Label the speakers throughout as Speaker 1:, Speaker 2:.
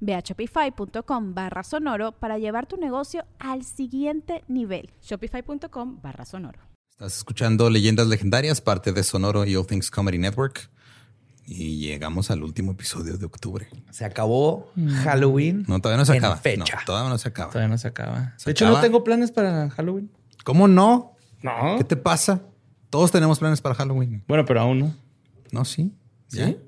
Speaker 1: Ve a shopify.com barra sonoro para llevar tu negocio al siguiente nivel.
Speaker 2: Shopify.com barra sonoro.
Speaker 3: Estás escuchando Leyendas Legendarias, parte de Sonoro y All Things Comedy Network. Y llegamos al último episodio de octubre.
Speaker 4: Se acabó Halloween.
Speaker 3: No, todavía no se
Speaker 4: en
Speaker 3: acaba.
Speaker 4: fecha.
Speaker 3: No, todavía no se acaba.
Speaker 5: Todavía no se acaba.
Speaker 3: ¿Se
Speaker 5: de hecho,
Speaker 3: acaba?
Speaker 5: no tengo planes para Halloween.
Speaker 3: ¿Cómo no?
Speaker 5: No.
Speaker 3: ¿Qué te pasa? Todos tenemos planes para Halloween.
Speaker 5: Bueno, pero aún no.
Speaker 3: No, sí. ¿Ya?
Speaker 5: ¿Sí?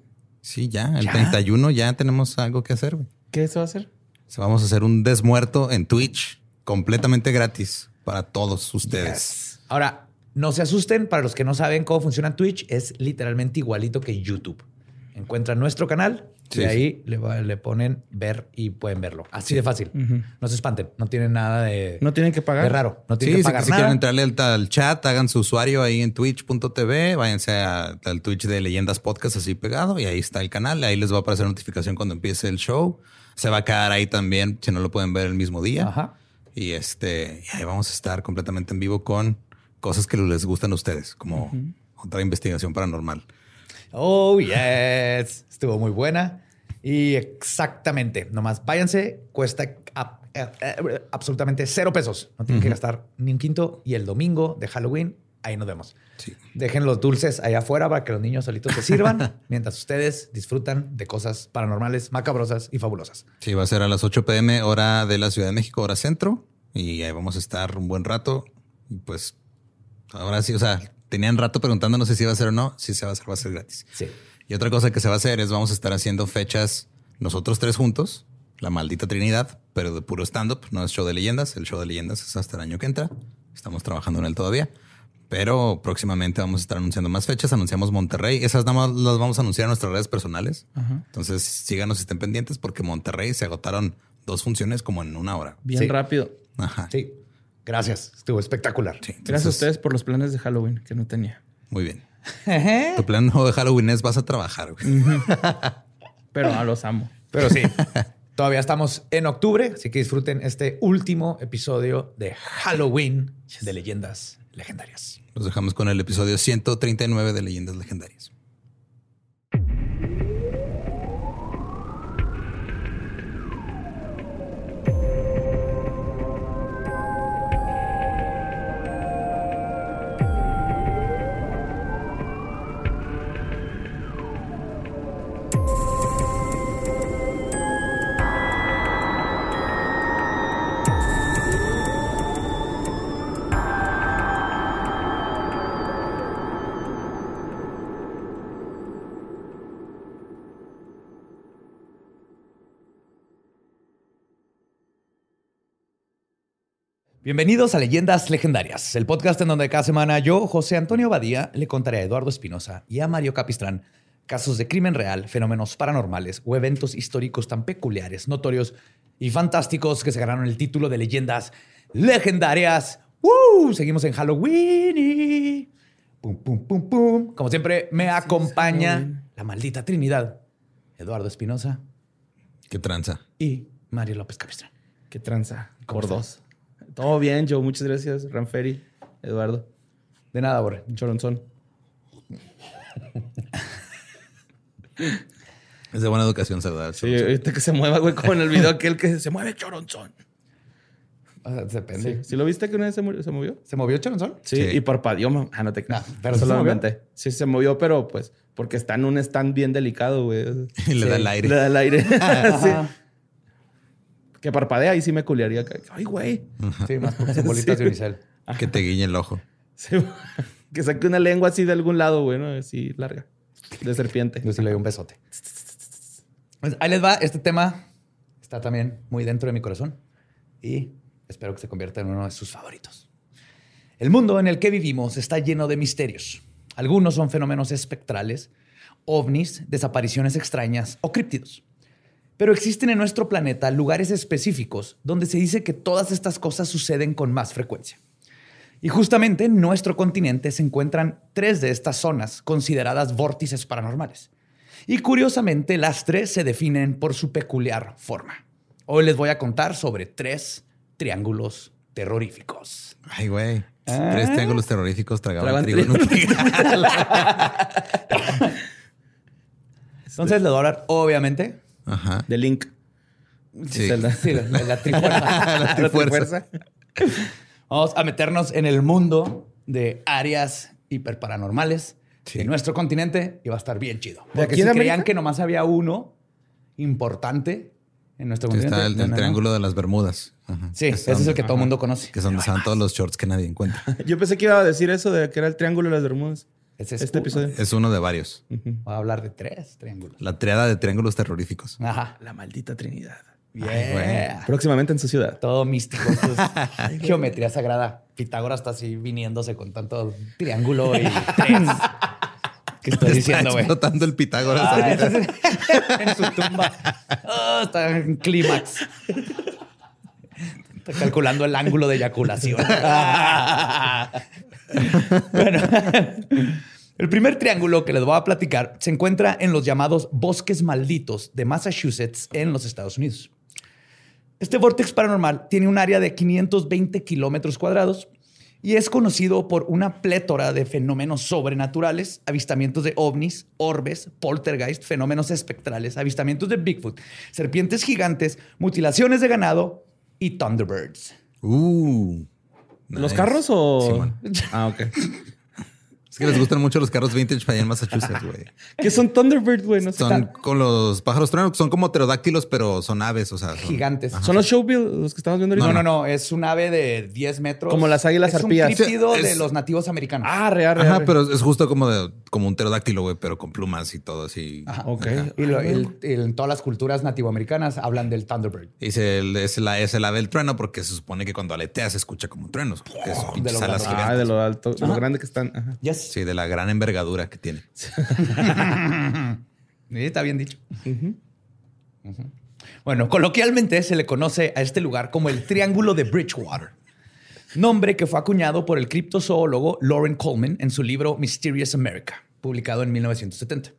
Speaker 3: Sí, ya. El
Speaker 5: ¿Ya?
Speaker 3: 31 ya tenemos algo que hacer. güey.
Speaker 5: ¿Qué se va a hacer?
Speaker 3: Vamos a hacer un desmuerto en Twitch completamente gratis para todos ustedes.
Speaker 4: Ahora, no se asusten. Para los que no saben cómo funciona Twitch, es literalmente igualito que YouTube. Encuentran nuestro canal
Speaker 3: Sí,
Speaker 4: y ahí le, va- le ponen ver y pueden verlo. Así de fácil. No se espanten. No tienen nada de,
Speaker 5: No tienen que pagar.
Speaker 4: de raro. No tienen
Speaker 3: si,
Speaker 4: que pagar
Speaker 3: si
Speaker 4: nada.
Speaker 3: quieren entrarle al, al chat, hagan su usuario ahí en twitch.tv, váyanse a- al Twitch de Leyendas Podcast así pegado y ahí está el canal. Ahí les va a aparecer notificación cuando empiece el show. Se va a quedar ahí también si no lo pueden ver el mismo día.
Speaker 4: Ajá.
Speaker 3: Y este, y ahí vamos a estar completamente en vivo con cosas que les gustan a ustedes, como otra investigación paranormal.
Speaker 4: Oh, yes. Estuvo muy buena. Y exactamente. Nomás váyanse. Cuesta a- a- a- absolutamente cero pesos. No tienen que gastar ni un quinto. Y el domingo de Halloween, ahí nos vemos.
Speaker 3: Sí.
Speaker 4: Dejen los dulces allá afuera para que los niños solitos se sirvan mientras ustedes disfrutan de cosas paranormales, macabrosas y fabulosas.
Speaker 3: Sí, va a ser a las 8 pm, hora de la Ciudad de México, hora centro. Y ahí vamos a estar un buen rato. Y pues ahora sí, o sea, tenían rato preguntándonos si se iba a hacer o no. Si se va a hacer, va a ser gratis.
Speaker 4: Sí.
Speaker 3: Y otra cosa que se va a hacer es vamos a estar haciendo fechas nosotros tres juntos, la maldita Trinidad, pero de puro stand-up, no es show de leyendas. El show de leyendas es hasta el año que entra. Estamos trabajando en él todavía. Pero próximamente vamos a estar anunciando más fechas. Anunciamos Monterrey. Esas nada más las vamos a anunciar en nuestras redes personales. Entonces síganos y estén pendientes porque Monterrey se agotaron dos funciones como en una hora.
Speaker 5: Bien
Speaker 4: Sí.
Speaker 5: rápido.
Speaker 3: Ajá.
Speaker 4: Sí. Gracias. Estuvo espectacular.
Speaker 3: Sí,
Speaker 5: Gracias a ustedes por los planes de Halloween que no tenía.
Speaker 3: Muy bien. Tu plan nuevo de Halloween es vas a trabajar. güey.
Speaker 5: Pero a los amo.
Speaker 4: Pero sí, todavía estamos en octubre, así que disfruten este último episodio de Halloween de Leyendas Legendarias.
Speaker 3: Los dejamos con el episodio 139 de Leyendas Legendarias.
Speaker 4: Bienvenidos a Leyendas Legendarias, el podcast en donde cada semana yo, José Antonio Badía, le contaré a Eduardo Espinosa y a Mario Capistrán casos de crimen real, fenómenos paranormales o eventos históricos tan peculiares, notorios y fantásticos que se ganaron el título de Leyendas Legendarias. ¡Woo! Seguimos en Halloween. y- Pum, pum, pum, pum. Como siempre, me acompaña la maldita Trinidad, Eduardo Espinosa
Speaker 3: Qué tranza.
Speaker 4: y Mario López Capistrán.
Speaker 5: Qué tranza.
Speaker 4: ¿Cómo
Speaker 5: Por
Speaker 4: estás?
Speaker 5: dos. Todo bien, Joe. Muchas gracias. Ranferi, Eduardo.
Speaker 4: De nada, Borre.
Speaker 5: Choronzón.
Speaker 3: Es de buena educación saludar.
Speaker 5: Sí, ahorita que se mueva, güey, como en el video aquel que se mueve Choronzón.
Speaker 4: O sea, depende.
Speaker 5: Sí. ¿Sí lo viste que una vez se, murió- se movió?
Speaker 4: ¿Se movió Choronzón?
Speaker 5: Sí,
Speaker 3: Sí.
Speaker 5: y parpadeó. mam- Ah, no te creas.
Speaker 4: No, pero
Speaker 5: Eso
Speaker 4: sí se
Speaker 5: lo
Speaker 4: movió.
Speaker 5: inventé. Sí, se movió, pero pues porque está en un stand bien delicado, güey.
Speaker 3: Y le da el aire.
Speaker 5: Le da el aire. sí. Que parpadea y sí me culiaría. Ay, güey.
Speaker 4: Sí, más porque son bolitas
Speaker 5: Sí.
Speaker 4: de unicel.
Speaker 3: Que te guiñe el ojo.
Speaker 5: Sí. Que saque una lengua así de algún lado, güey, ¿no? Así larga. De serpiente.
Speaker 4: Yo sí le doy un besote. Pues ahí les va. Este tema está también muy dentro de mi corazón y espero que se convierta en uno de sus favoritos. El mundo en el que vivimos está lleno de misterios. Algunos son fenómenos espectrales, ovnis, desapariciones extrañas o críptidos. Pero existen en nuestro planeta lugares específicos donde se dice que todas estas cosas suceden con más frecuencia. Y justamente en nuestro continente se encuentran tres de estas zonas consideradas vórtices paranormales. Y curiosamente, las tres se definen por su peculiar forma. Hoy les voy a contar sobre tres triángulos terroríficos.
Speaker 3: Ay, güey.
Speaker 4: Ah.
Speaker 3: Tres triángulos terroríficos tragaban trigo en un.
Speaker 4: Entonces les voy a hablar, obviamente,
Speaker 3: Ajá.
Speaker 5: De Link.
Speaker 3: Sí.
Speaker 5: Zelda.
Speaker 4: sí, la, la- la trifuerza.
Speaker 3: La trifuerza.
Speaker 4: Vamos a meternos en el mundo de áreas hiperparanormales
Speaker 3: Sí.
Speaker 4: en nuestro continente y va a estar bien chido.
Speaker 5: ¿De
Speaker 4: Porque si
Speaker 5: de
Speaker 4: creían
Speaker 5: América?
Speaker 4: que nomás había uno importante en nuestro
Speaker 3: Sí,
Speaker 4: continente.
Speaker 3: está el,
Speaker 4: no,
Speaker 3: el
Speaker 4: no, no.
Speaker 3: triángulo de las Bermudas. Ajá.
Speaker 4: Sí, ese es el que todo el mundo conoce.
Speaker 3: Que es donde están todos los shorts que nadie encuentra.
Speaker 5: Yo pensé que iba a decir eso de que era el triángulo de las Bermudas.
Speaker 4: Ese es
Speaker 5: Este
Speaker 4: uno.
Speaker 5: episodio.
Speaker 3: Es uno de varios.
Speaker 5: Ujú.
Speaker 4: Voy a hablar de tres triángulos.
Speaker 3: La triada de triángulos terroríficos.
Speaker 4: Ajá.
Speaker 5: La maldita Trinidad.
Speaker 4: Yeah.
Speaker 5: Próximamente en su ciudad.
Speaker 4: Todo místico. esto es geometría sagrada. Pitágoras está así viniéndose con tanto triángulo y tres. ¿Qué estoy diciendo, güey?
Speaker 3: explotando el Pitágoras.
Speaker 4: Ah,
Speaker 3: ahorita.
Speaker 4: en su tumba. Ah, está en clímax. Calculando el ángulo de eyaculación. bueno, el primer triángulo que les voy a platicar se encuentra en los llamados bosques malditos de Massachusetts en los Estados Unidos. Este vórtex paranormal tiene un área de 520 kilómetros cuadrados y es conocido por una plétora de fenómenos sobrenaturales, avistamientos de ovnis, orbes, poltergeist, fenómenos espectrales, avistamientos de Bigfoot, serpientes gigantes, mutilaciones de ganado y Thunderbirds.
Speaker 3: Uh,
Speaker 5: ¿Los carros o...?
Speaker 3: Simón.
Speaker 5: ah, ok.
Speaker 3: Es que les gustan mucho los carros vintage para allá en Massachusetts, güey.
Speaker 5: ¿Qué son Thunderbird, güey? No sé.
Speaker 3: Son con los pájaros truenos, son como pterodáctilos, pero son aves, o sea. son-
Speaker 4: Gigantes.
Speaker 5: ¿Son los Showbill los que estamos viendo ahorita?
Speaker 4: No, no, no, es un ave de 10 metros.
Speaker 5: Como las águilas
Speaker 4: es
Speaker 5: arpías.
Speaker 4: un críptido de
Speaker 3: es-
Speaker 4: los nativos americanos.
Speaker 5: Ah, real, real.
Speaker 3: Ajá, pero es justo como de, como un pterodáctilo, güey, pero con plumas y todo así.
Speaker 4: Ajá.
Speaker 5: Ok.
Speaker 4: Y lo- el- el- en todas las culturas nativoamericanas hablan del Thunderbird.
Speaker 3: Y se- es, la, es el ave del trueno porque se supone que cuando aletea se escucha como truenos. es pinches
Speaker 4: lo
Speaker 3: alas
Speaker 4: grande.
Speaker 5: Ah, de lo alto, de lo grande que están. Ajá.
Speaker 4: Yes.
Speaker 3: Sí, de la gran envergadura que tiene.
Speaker 4: Está bien dicho. Bueno, coloquialmente se le conoce a este lugar como el Triángulo de Bridgewater, nombre que fue acuñado por el criptozoólogo Lauren Coleman en su libro Mysterious America, publicado en 1970.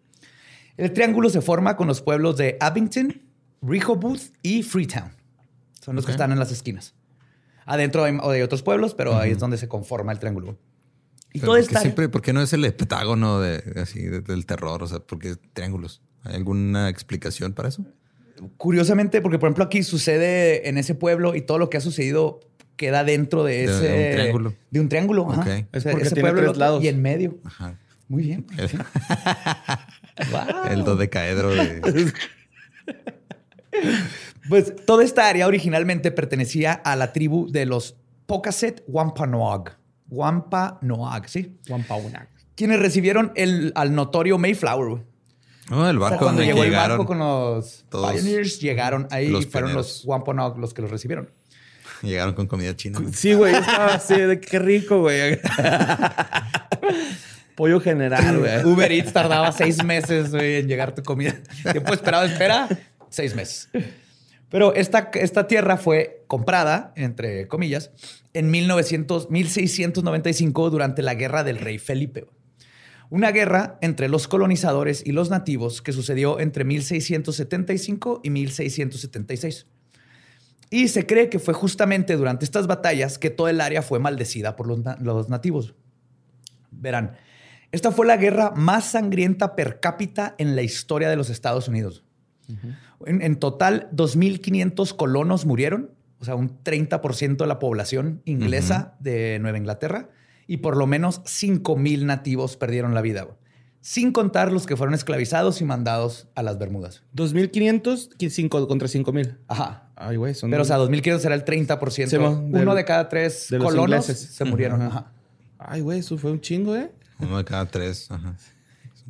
Speaker 4: El triángulo se forma con los pueblos de Abington, Rehoboth y Freetown. Son los que están en las esquinas. Adentro hay, hay otros pueblos, pero ahí es donde se conforma el triángulo. Y
Speaker 3: Pero
Speaker 4: todo
Speaker 3: ¿por qué
Speaker 4: está
Speaker 3: siempre, ¿por qué no es el heptágono de, así, de- del terror? O sea, ¿por qué triángulos? ¿Hay alguna explicación para eso?
Speaker 4: Curiosamente, porque por ejemplo aquí sucede en ese pueblo y todo lo que ha sucedido queda dentro de
Speaker 3: De
Speaker 4: ese
Speaker 3: un triángulo.
Speaker 4: De un triángulo. ajá.
Speaker 3: Ok.
Speaker 5: Es
Speaker 4: Ese-
Speaker 5: porque
Speaker 4: ese
Speaker 5: tiene
Speaker 4: pueblo
Speaker 5: tres lados.
Speaker 4: y en medio.
Speaker 3: Ajá.
Speaker 4: Muy bien.
Speaker 3: El,
Speaker 4: Wow.
Speaker 3: el dodecaedro de...
Speaker 4: Pues toda esta área originalmente pertenecía a la tribu de los Pocasset Wampanoag. Wampanoag, ¿sí?
Speaker 5: Wampaunak.
Speaker 4: Quienes recibieron el, al notorio Mayflower.
Speaker 3: Oh, el
Speaker 4: O sea,
Speaker 3: barco
Speaker 4: cuando
Speaker 3: donde
Speaker 4: llegó el barco con los
Speaker 3: todos
Speaker 4: pioneers, llegaron ahí
Speaker 3: los
Speaker 4: y fueron
Speaker 3: pioneros.
Speaker 4: los Wampanoag los que los recibieron.
Speaker 3: Llegaron con comida china.
Speaker 5: Sí, güey. Estaba así de qué rico, güey. Pollo general, güey.
Speaker 4: Uber Eats tardaba seis meses güey, en llegar tu comida. Tiempo esperado, espera, seis meses. Pero esta, esta tierra fue comprada, entre comillas, en 1900, 1695 durante la guerra del rey Felipe. Una guerra entre los colonizadores y los nativos que sucedió entre 1675 y 1676. Y se cree que fue justamente durante estas batallas que todo el área fue maldecida por los, los nativos. Verán, esta fue la guerra más sangrienta per cápita en la historia de los Estados Unidos. En, en total, 2.500 colonos murieron, o sea, un 30% de la población inglesa de Nueva Inglaterra, y por lo menos 5.000 nativos perdieron la vida, sin contar los que fueron esclavizados y mandados a las Bermudas.
Speaker 5: 2500 y cinco contra 5000.
Speaker 4: Ajá.
Speaker 5: Ay, güey, son.
Speaker 4: Pero, o sea, 2.500 era el 30%.
Speaker 5: Sí, mo, del-
Speaker 4: Uno de cada tres
Speaker 5: de los
Speaker 4: colonos
Speaker 5: ingleses.
Speaker 4: se murieron.
Speaker 5: Ajá.
Speaker 4: Ajá.
Speaker 5: Ay, güey, eso fue un chingo, ¿eh?
Speaker 3: Uno de cada tres. Ajá.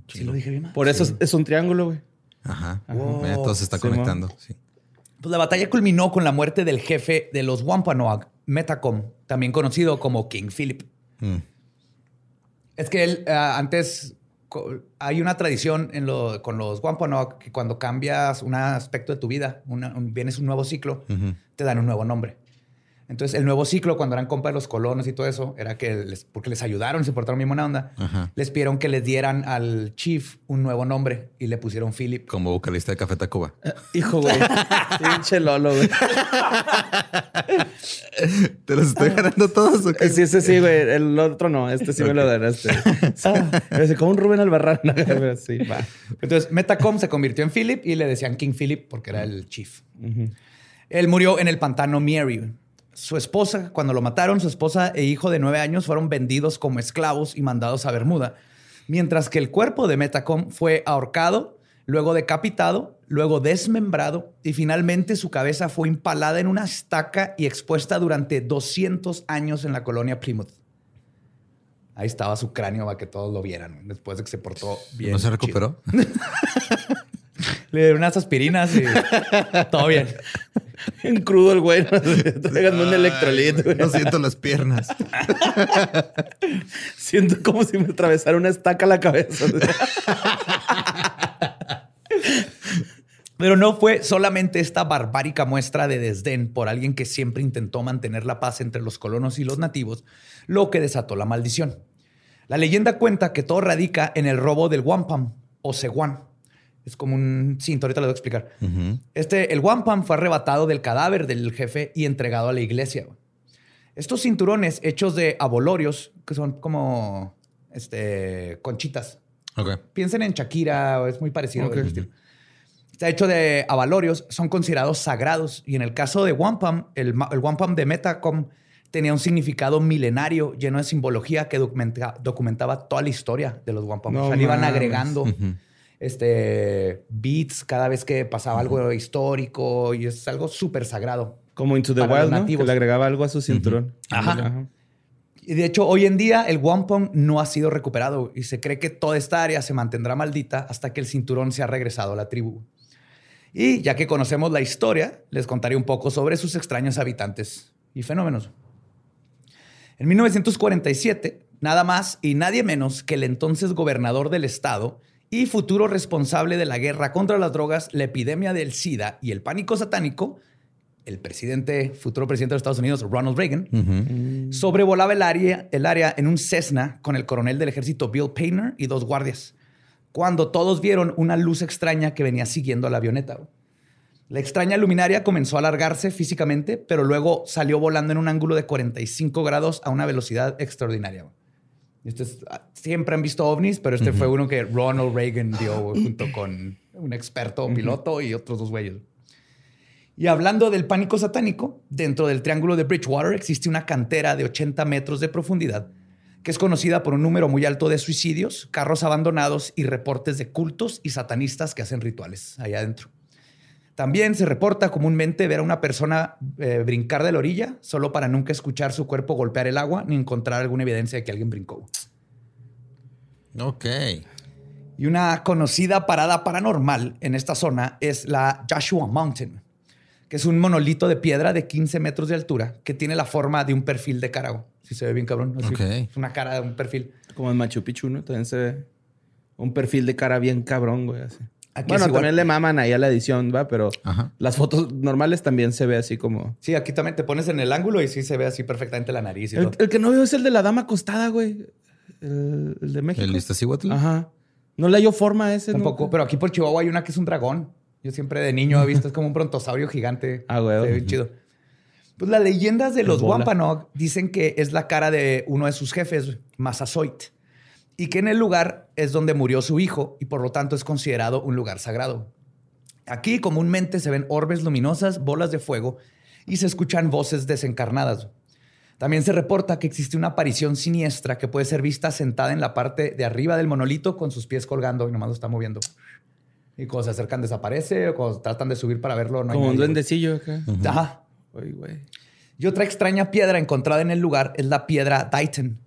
Speaker 4: Sí lo dije bien.
Speaker 5: Por eso es, es un triángulo, güey.
Speaker 3: Ajá.
Speaker 4: Wow.
Speaker 3: Mira, todo se está
Speaker 5: Sí, mo.
Speaker 3: conectando. Sí.
Speaker 4: Pues la batalla culminó con la muerte del jefe de los Wampanoag, Metacom, también conocido como King Philip.
Speaker 3: Mm.
Speaker 4: Es que él ah, antes hay una tradición en lo- con los Wampanoag que cuando cambias un aspecto de tu vida, una- un- vienes un nuevo ciclo, te dan un nuevo nombre. Entonces, el nuevo ciclo, cuando eran compas de los colonos y todo eso, era que les, porque les ayudaron, se portaron bien buena onda,
Speaker 3: Ajá.
Speaker 4: les pidieron que les dieran al chief un nuevo nombre y le pusieron Philip.
Speaker 3: Como vocalista de Café Tacuba.
Speaker 5: Hijo, güey. Pinche Lolo, güey.
Speaker 3: ¿Te los estoy ganando todos o qué?
Speaker 5: Sí, ese sí, güey. El otro no. Este sí me lo ganaste. Sí. Como un Rubén Albarrán. Sí, va.
Speaker 4: Entonces, Metacom se convirtió en Philip y le decían King Philip porque era el chief. Él murió en el pantano Mary. Su esposa, cuando lo mataron, su esposa e hijo de nueve años fueron vendidos como esclavos y mandados a Bermuda, mientras que el cuerpo de Metacom fue ahorcado, luego decapitado, luego desmembrado y finalmente su cabeza fue empalada en una estaca y expuesta durante 200 años en la colonia Plymouth. Ahí estaba su cráneo para que todos lo vieran, después de que se portó bien.
Speaker 3: ¿No se recuperó?
Speaker 4: Le dieron unas aspirinas y todo bien.
Speaker 5: En crudo el güey. Tráiganme un electrolit, güey.
Speaker 3: No siento las piernas.
Speaker 5: Siento como si me atravesara una estaca a la cabeza.
Speaker 4: Pero no fue solamente esta barbárica muestra de desdén por alguien que siempre intentó mantener la paz entre los colonos y los nativos lo que desató la maldición. La leyenda cuenta que todo radica en el robo del wampum o ceguán. Es como un cinto, ahorita lo voy a explicar. Este, el wampum fue arrebatado del cadáver del jefe y entregado a la iglesia. Estos cinturones hechos de abolorios, que son como este, conchitas. Piensen en Shakira, es muy parecido. Estilo. Está hecho de avalorios, son considerados sagrados. Y en el caso de wampum, el, el wampum de Metacom tenía un significado milenario lleno de simbología que documenta- documentaba toda la historia de los wampum.
Speaker 5: No
Speaker 4: o sea, le iban agregando. Este, beats cada vez que pasaba algo histórico y es algo súper sagrado.
Speaker 5: Como Into the Wild, ¿no? Que le agregaba algo a su cinturón.
Speaker 4: Ajá. Y de hecho, hoy en día el wampum no ha sido recuperado y se cree que toda esta área se mantendrá maldita hasta que el cinturón sea regresado a la tribu. Y ya que conocemos la historia, les contaré un poco sobre sus extraños habitantes y fenómenos. En 1947, nada más y nadie menos que el entonces gobernador del estado y futuro responsable de la guerra contra las drogas, la epidemia del SIDA y el pánico satánico, el presidente, futuro presidente de los Estados Unidos, Ronald Reagan, sobrevolaba el área, el área en un Cessna con el coronel del ejército Bill Painter y dos guardias, cuando todos vieron una luz extraña que venía siguiendo a la avioneta. La extraña luminaria comenzó a alargarse físicamente, pero luego salió volando en un ángulo de 45 grados a una velocidad extraordinaria. Güey. Y Este es- ah, siempre han visto ovnis, pero este fue uno que Ronald Reagan dio junto con un experto piloto y otros dos güeyes. Y hablando del pánico satánico, dentro del Triángulo de Bridgewater existe una cantera de 80 metros de profundidad que es conocida por un número muy alto de suicidios, carros abandonados y reportes de cultos y satanistas que hacen rituales allá adentro. También se reporta comúnmente ver a una persona eh, brincar de la orilla solo para nunca escuchar su cuerpo golpear el agua ni encontrar alguna evidencia de que alguien brincó.
Speaker 3: Ok.
Speaker 4: Y una conocida parada paranormal en esta zona es la Joshua Mountain, que es un monolito de piedra de 15 metros de altura que tiene la forma de un perfil de cara. Si se ve bien cabrón. así.
Speaker 3: Ok.
Speaker 4: Es una cara de un perfil.
Speaker 5: Como en Machu Picchu, ¿no? También se ve un perfil de cara bien cabrón, güey. Así.
Speaker 4: Aquí
Speaker 5: bueno, también le maman ahí a la edición, ¿va? Pero
Speaker 3: Ajá.
Speaker 5: las fotos normales también se ve así como...
Speaker 4: Sí, aquí también te pones en el ángulo y sí se ve así perfectamente la nariz y
Speaker 5: El,
Speaker 4: todo.
Speaker 5: el que no veo es el de la dama acostada, güey. El, el de México.
Speaker 3: ¿El Iztaccíhuatl?
Speaker 5: Ajá. No le hallo forma a ese.
Speaker 4: Tampoco,
Speaker 5: nunca.
Speaker 4: pero aquí por Chihuahua hay una que es un dragón. Yo siempre de niño he visto, es como un brontosaurio gigante.
Speaker 5: Ah, güey.
Speaker 4: Se ve bien chido. Pues las leyendas de los. Wampanoag dicen que es la cara de uno de sus jefes, Massasoit, y que en el lugar es donde murió su hijo y por lo tanto es considerado un lugar sagrado. Aquí comúnmente se ven orbes luminosas, bolas de fuego y se escuchan voces desencarnadas. También se reporta que existe una aparición siniestra que puede ser vista sentada en la parte de arriba del monolito con sus pies colgando y nomás lo está moviendo. Y cuando se acercan desaparece, o cuando tratan de subir para verlo, no hay
Speaker 5: Como un duendecillo acá.
Speaker 4: Ajá. Y otra extraña piedra encontrada en el lugar es la piedra Dighton,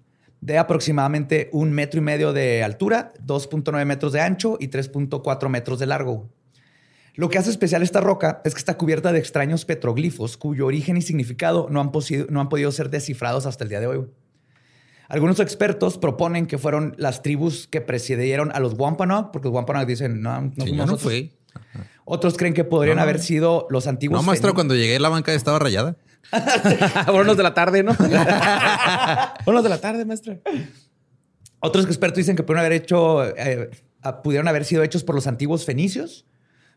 Speaker 4: de aproximadamente un metro y medio de altura, 2.9 metros de ancho y 3.4 metros de largo. Lo que hace especial esta roca es que está cubierta de extraños petroglifos cuyo origen y significado no han, no han podido ser descifrados hasta el día de hoy. Algunos expertos proponen que fueron las tribus que precedieron a los Wampanoag, porque los Wampanoag dicen, no, no
Speaker 3: Sí, yo no
Speaker 4: nosotros".
Speaker 3: fui.
Speaker 4: Otros creen que podrían
Speaker 3: No.
Speaker 4: haber sido los antiguos.
Speaker 3: No, maestro, cuando llegué la banca estaba rayada.
Speaker 5: Vámonos de la tarde, ¿no? Vámonos de la tarde, maestra.
Speaker 4: Otros expertos dicen que pudieron haber hecho, eh, pudieron haber sido hechos por los antiguos fenicios,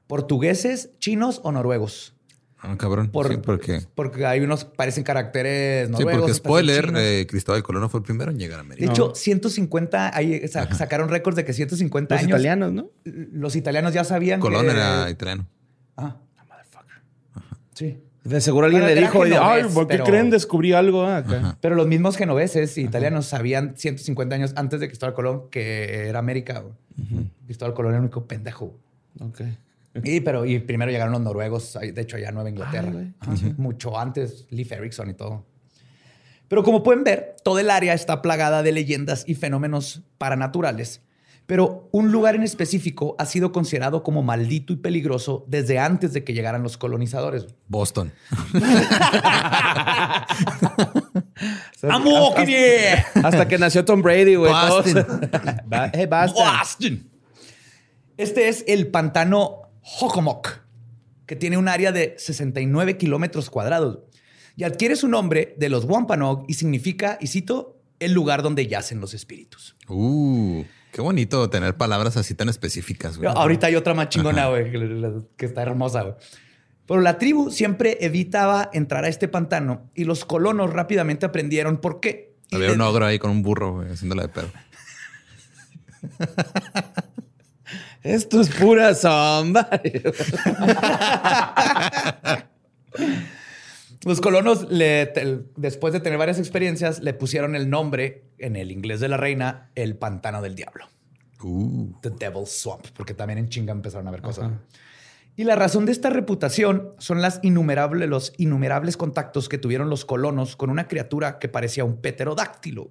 Speaker 4: portugueses, chinos o noruegos.
Speaker 3: Ah, cabrón.
Speaker 4: Por-
Speaker 3: sí, porque,
Speaker 4: Porque hay unos parecen caracteres
Speaker 3: sí,
Speaker 4: noruegos.
Speaker 3: porque
Speaker 4: otros
Speaker 3: spoiler, eh, Cristóbal Colón no fue el primero en llegar a
Speaker 4: de
Speaker 3: América.
Speaker 4: hecho, 150, ahí sa- sacaron récords de que 150
Speaker 5: Los
Speaker 4: años.
Speaker 5: italianos, ¿no?
Speaker 4: Los italianos ya sabían
Speaker 3: Colón
Speaker 4: que-
Speaker 3: era italiano.
Speaker 4: Ah, sí.
Speaker 5: De seguro alguien
Speaker 4: Bueno,
Speaker 5: le dijo,
Speaker 4: genovés,
Speaker 5: ay, ¿por qué
Speaker 4: pero-
Speaker 5: creen? Descubrí algo ah, acá.
Speaker 4: Pero los mismos genoveses y italianos sabían 150 años antes de Cristóbal Colón que era América. Cristóbal Colón era el único pendejo.
Speaker 5: Ok.
Speaker 4: Y, pero, y primero llegaron los noruegos, de hecho, allá a Nueva Inglaterra. Ajá, Mucho antes, Leif Erikson y todo. Pero como pueden ver, todo el área está plagada de leyendas y fenómenos paranaturales. Pero un lugar en específico ha sido considerado como maldito y peligroso desde antes de que llegaran los colonizadores.
Speaker 3: Boston.
Speaker 4: ¡Amo,
Speaker 5: hasta,
Speaker 4: que
Speaker 5: hasta que nació Tom Brady, güey.
Speaker 3: Boston.
Speaker 5: eh, basta.
Speaker 4: Boston. Este es el pantano Hockomock, que tiene un área de 69 kilómetros cuadrados y adquiere su nombre de los Wampanoag y significa, y cito, el lugar donde yacen los espíritus.
Speaker 3: Uh, qué bonito tener palabras así tan específicas, güey.
Speaker 4: Ahorita hay otra más chingona, güey, que, está hermosa, güey. Pero la tribu siempre evitaba entrar a este pantano y los colonos rápidamente aprendieron por qué.
Speaker 3: Había un ogro ahí con un burro, güey, haciéndola de pedo.
Speaker 5: Esto es pura sombra.
Speaker 4: Los colonos, le- te- después de tener varias experiencias, le pusieron el nombre en el inglés de la reina, el pantano del diablo.
Speaker 3: Uh,
Speaker 4: The Devil's Swamp, porque también en chinga empezaron a ver cosas. Y la razón de esta reputación son las innumerables, los innumerables contactos que tuvieron los colonos con una criatura que parecía un pterodáctilo.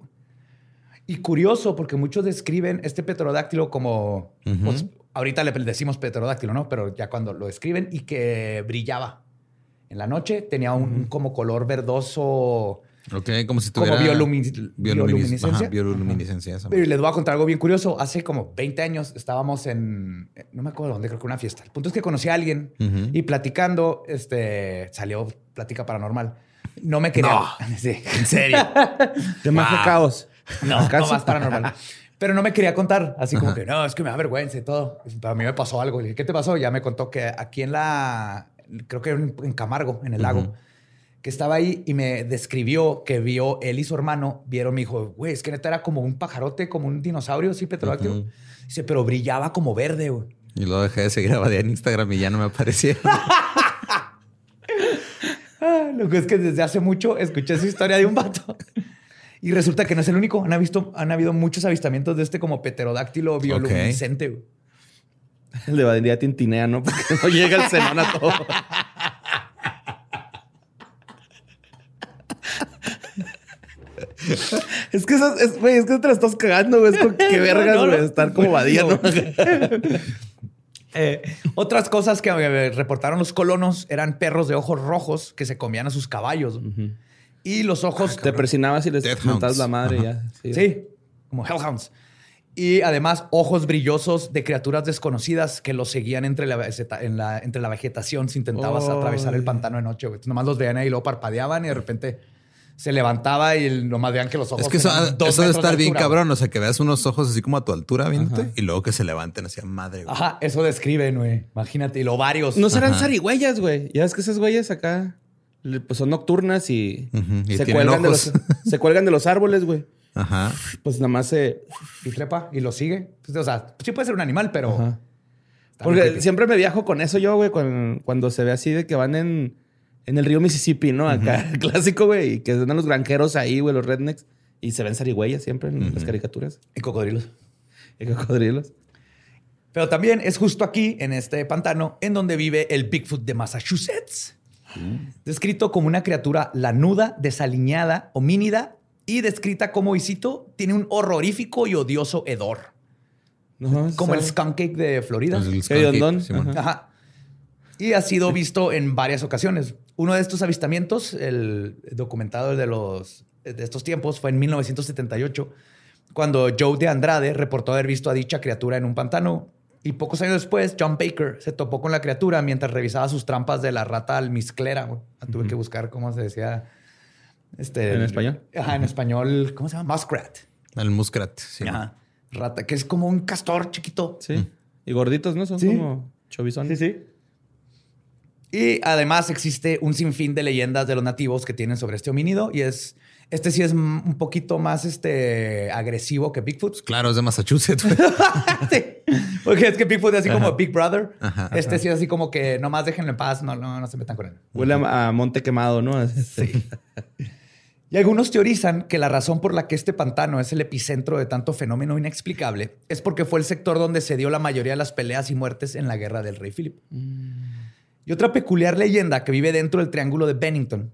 Speaker 4: Y curioso, porque muchos describen este pterodáctilo como, pues, ahorita le decimos pterodáctilo, ¿no? Pero ya cuando lo describen y que brillaba en la noche, tenía un como color verdoso.
Speaker 3: Ok, como si
Speaker 4: Como
Speaker 3: tuviera...
Speaker 4: biolumi-
Speaker 3: bioluminis-
Speaker 4: bioluminiscencia.
Speaker 3: Ajá, bioluminiscencia. esa
Speaker 4: Pero les voy a contar algo bien curioso. Hace como 20 años estábamos en, no me acuerdo dónde, creo que una fiesta. El punto es que conocí a alguien
Speaker 3: Ujú.
Speaker 4: y platicando, este, salió plática paranormal. No me quería.
Speaker 3: No.
Speaker 4: Sí.
Speaker 3: En serio.
Speaker 5: Más
Speaker 3: Wow.
Speaker 5: caos.
Speaker 4: No,
Speaker 5: ¿Acaso?
Speaker 4: no más paranormal. Pero no me quería contar, así como que no, es que me da vergüenza y todo. Pero a mí me pasó algo. Le dije, ¿qué te pasó? Ya me contó que aquí en la, creo que en Camargo, en el lago,
Speaker 3: Ujú.
Speaker 4: Que estaba ahí y me describió que vio él y su hermano. Vieron, me dijo, güey, es que neta era como un pajarote, como un dinosaurio, sí, petrodáctilo. Dice, pero brillaba como verde, güey.
Speaker 3: Y luego dejé de seguir a Badía en Instagram y ya no me aparecieron.
Speaker 4: Ah, Lo que es que desde hace mucho escuché esa historia de un vato. Y resulta que no es el único. Han, visto, han habido muchos avistamientos de este como pterodáctilo bioluminiscente. güey.
Speaker 5: El de Badía tintinea, ¿no? Porque no llega el cenón a todo. Es que es, güey, es que te la estás cagando, güey. Es como, qué vergas,
Speaker 4: No, no.
Speaker 5: güey. Estar como Badía, ¿no?
Speaker 4: Eh, otras cosas que reportaron los colonos eran perros de ojos rojos que se comían a sus caballos. Y los ojos...
Speaker 5: Te presionabas y les
Speaker 3: Hounds.
Speaker 5: la madre
Speaker 3: Ajá.
Speaker 5: ya.
Speaker 4: Sí, como hellhounds. Y además ojos brillosos de criaturas desconocidas que los seguían entre la, vegeta- en la- entre la vegetación si intentabas atravesar el pantano de noche. güey. Nomás los veían ahí y luego parpadeaban y de repente se levantaba y nomás veían que los ojos...
Speaker 3: es que eso, eso debe
Speaker 4: de
Speaker 3: estar bien
Speaker 4: altura,
Speaker 3: cabrón. O sea, que veas unos ojos así como a tu altura, viéndote, y luego que se levanten así a madre, güey.
Speaker 4: Ajá, eso describen, güey. Imagínate, y lo varios.
Speaker 5: No serán
Speaker 3: Ajá.
Speaker 5: zarigüeyas, güey. Ya ves que esas güeyes acá pues son nocturnas y, se, cuelgan de los,
Speaker 3: ojos.
Speaker 5: se cuelgan de los árboles, güey.
Speaker 3: Ajá.
Speaker 5: Pues nada más se...
Speaker 4: Y trepa y lo sigue. Entonces, o sea, sí puede ser un animal, pero...
Speaker 5: Porque
Speaker 4: creepy.
Speaker 5: siempre me viajo con eso yo, güey, cuando, cuando se ve así de que van en, en el río Mississippi, ¿no? Acá, clásico, güey, y que andan los granjeros ahí, güey, los rednecks, y se ven zarigüeyas siempre en las caricaturas.
Speaker 4: Y cocodrilos.
Speaker 5: Y cocodrilos.
Speaker 4: Pero también es justo aquí, en este pantano, en donde vive el Bigfoot de Massachusetts. Descrito como una criatura lanuda, desaliñada, homínida y descrita como, y cito, tiene un horrorífico y odioso hedor.
Speaker 5: No,
Speaker 4: Como el skunk cake de Florida.
Speaker 3: Pues el skunk cake.
Speaker 5: Ajá.
Speaker 4: Y ha sido visto en varias ocasiones. Uno de estos avistamientos, el documentado de, los, de estos tiempos, fue en 1978, cuando Joe de Andrade reportó haber visto a dicha criatura en un pantano. Y pocos años después, John Baker se topó con la criatura mientras revisaba sus trampas de la rata almizclera. Tuve que buscar cómo se decía. Este,
Speaker 5: ¿En español?
Speaker 4: Ajá, en español. ¿Cómo se llama? Muskrat.
Speaker 3: El muskrat. sí.
Speaker 4: Ajá. Rata, que es como un castor chiquito.
Speaker 5: Sí. Y gorditos, ¿no? Son
Speaker 4: Sí.
Speaker 5: como chovizones.
Speaker 4: sí. Y además existe un sinfín de leyendas de los nativos que tienen sobre este homínido y es este sí es un poquito más este agresivo que Bigfoot.
Speaker 3: Claro, es de Massachusetts.
Speaker 4: Sí. Porque es que Bigfoot es así como Big Brother.
Speaker 3: Ajá.
Speaker 4: este sí es así como que nomás déjenlo en paz, no, no, no se metan con él.
Speaker 5: Huele a, a monte quemado, ¿no? Sí.
Speaker 4: Y algunos teorizan que la razón por la que este pantano es el epicentro de tanto fenómeno inexplicable es porque fue el sector donde se dio la mayoría de las peleas y muertes en la guerra del rey Philip. Y otra peculiar leyenda que vive dentro del triángulo de Bennington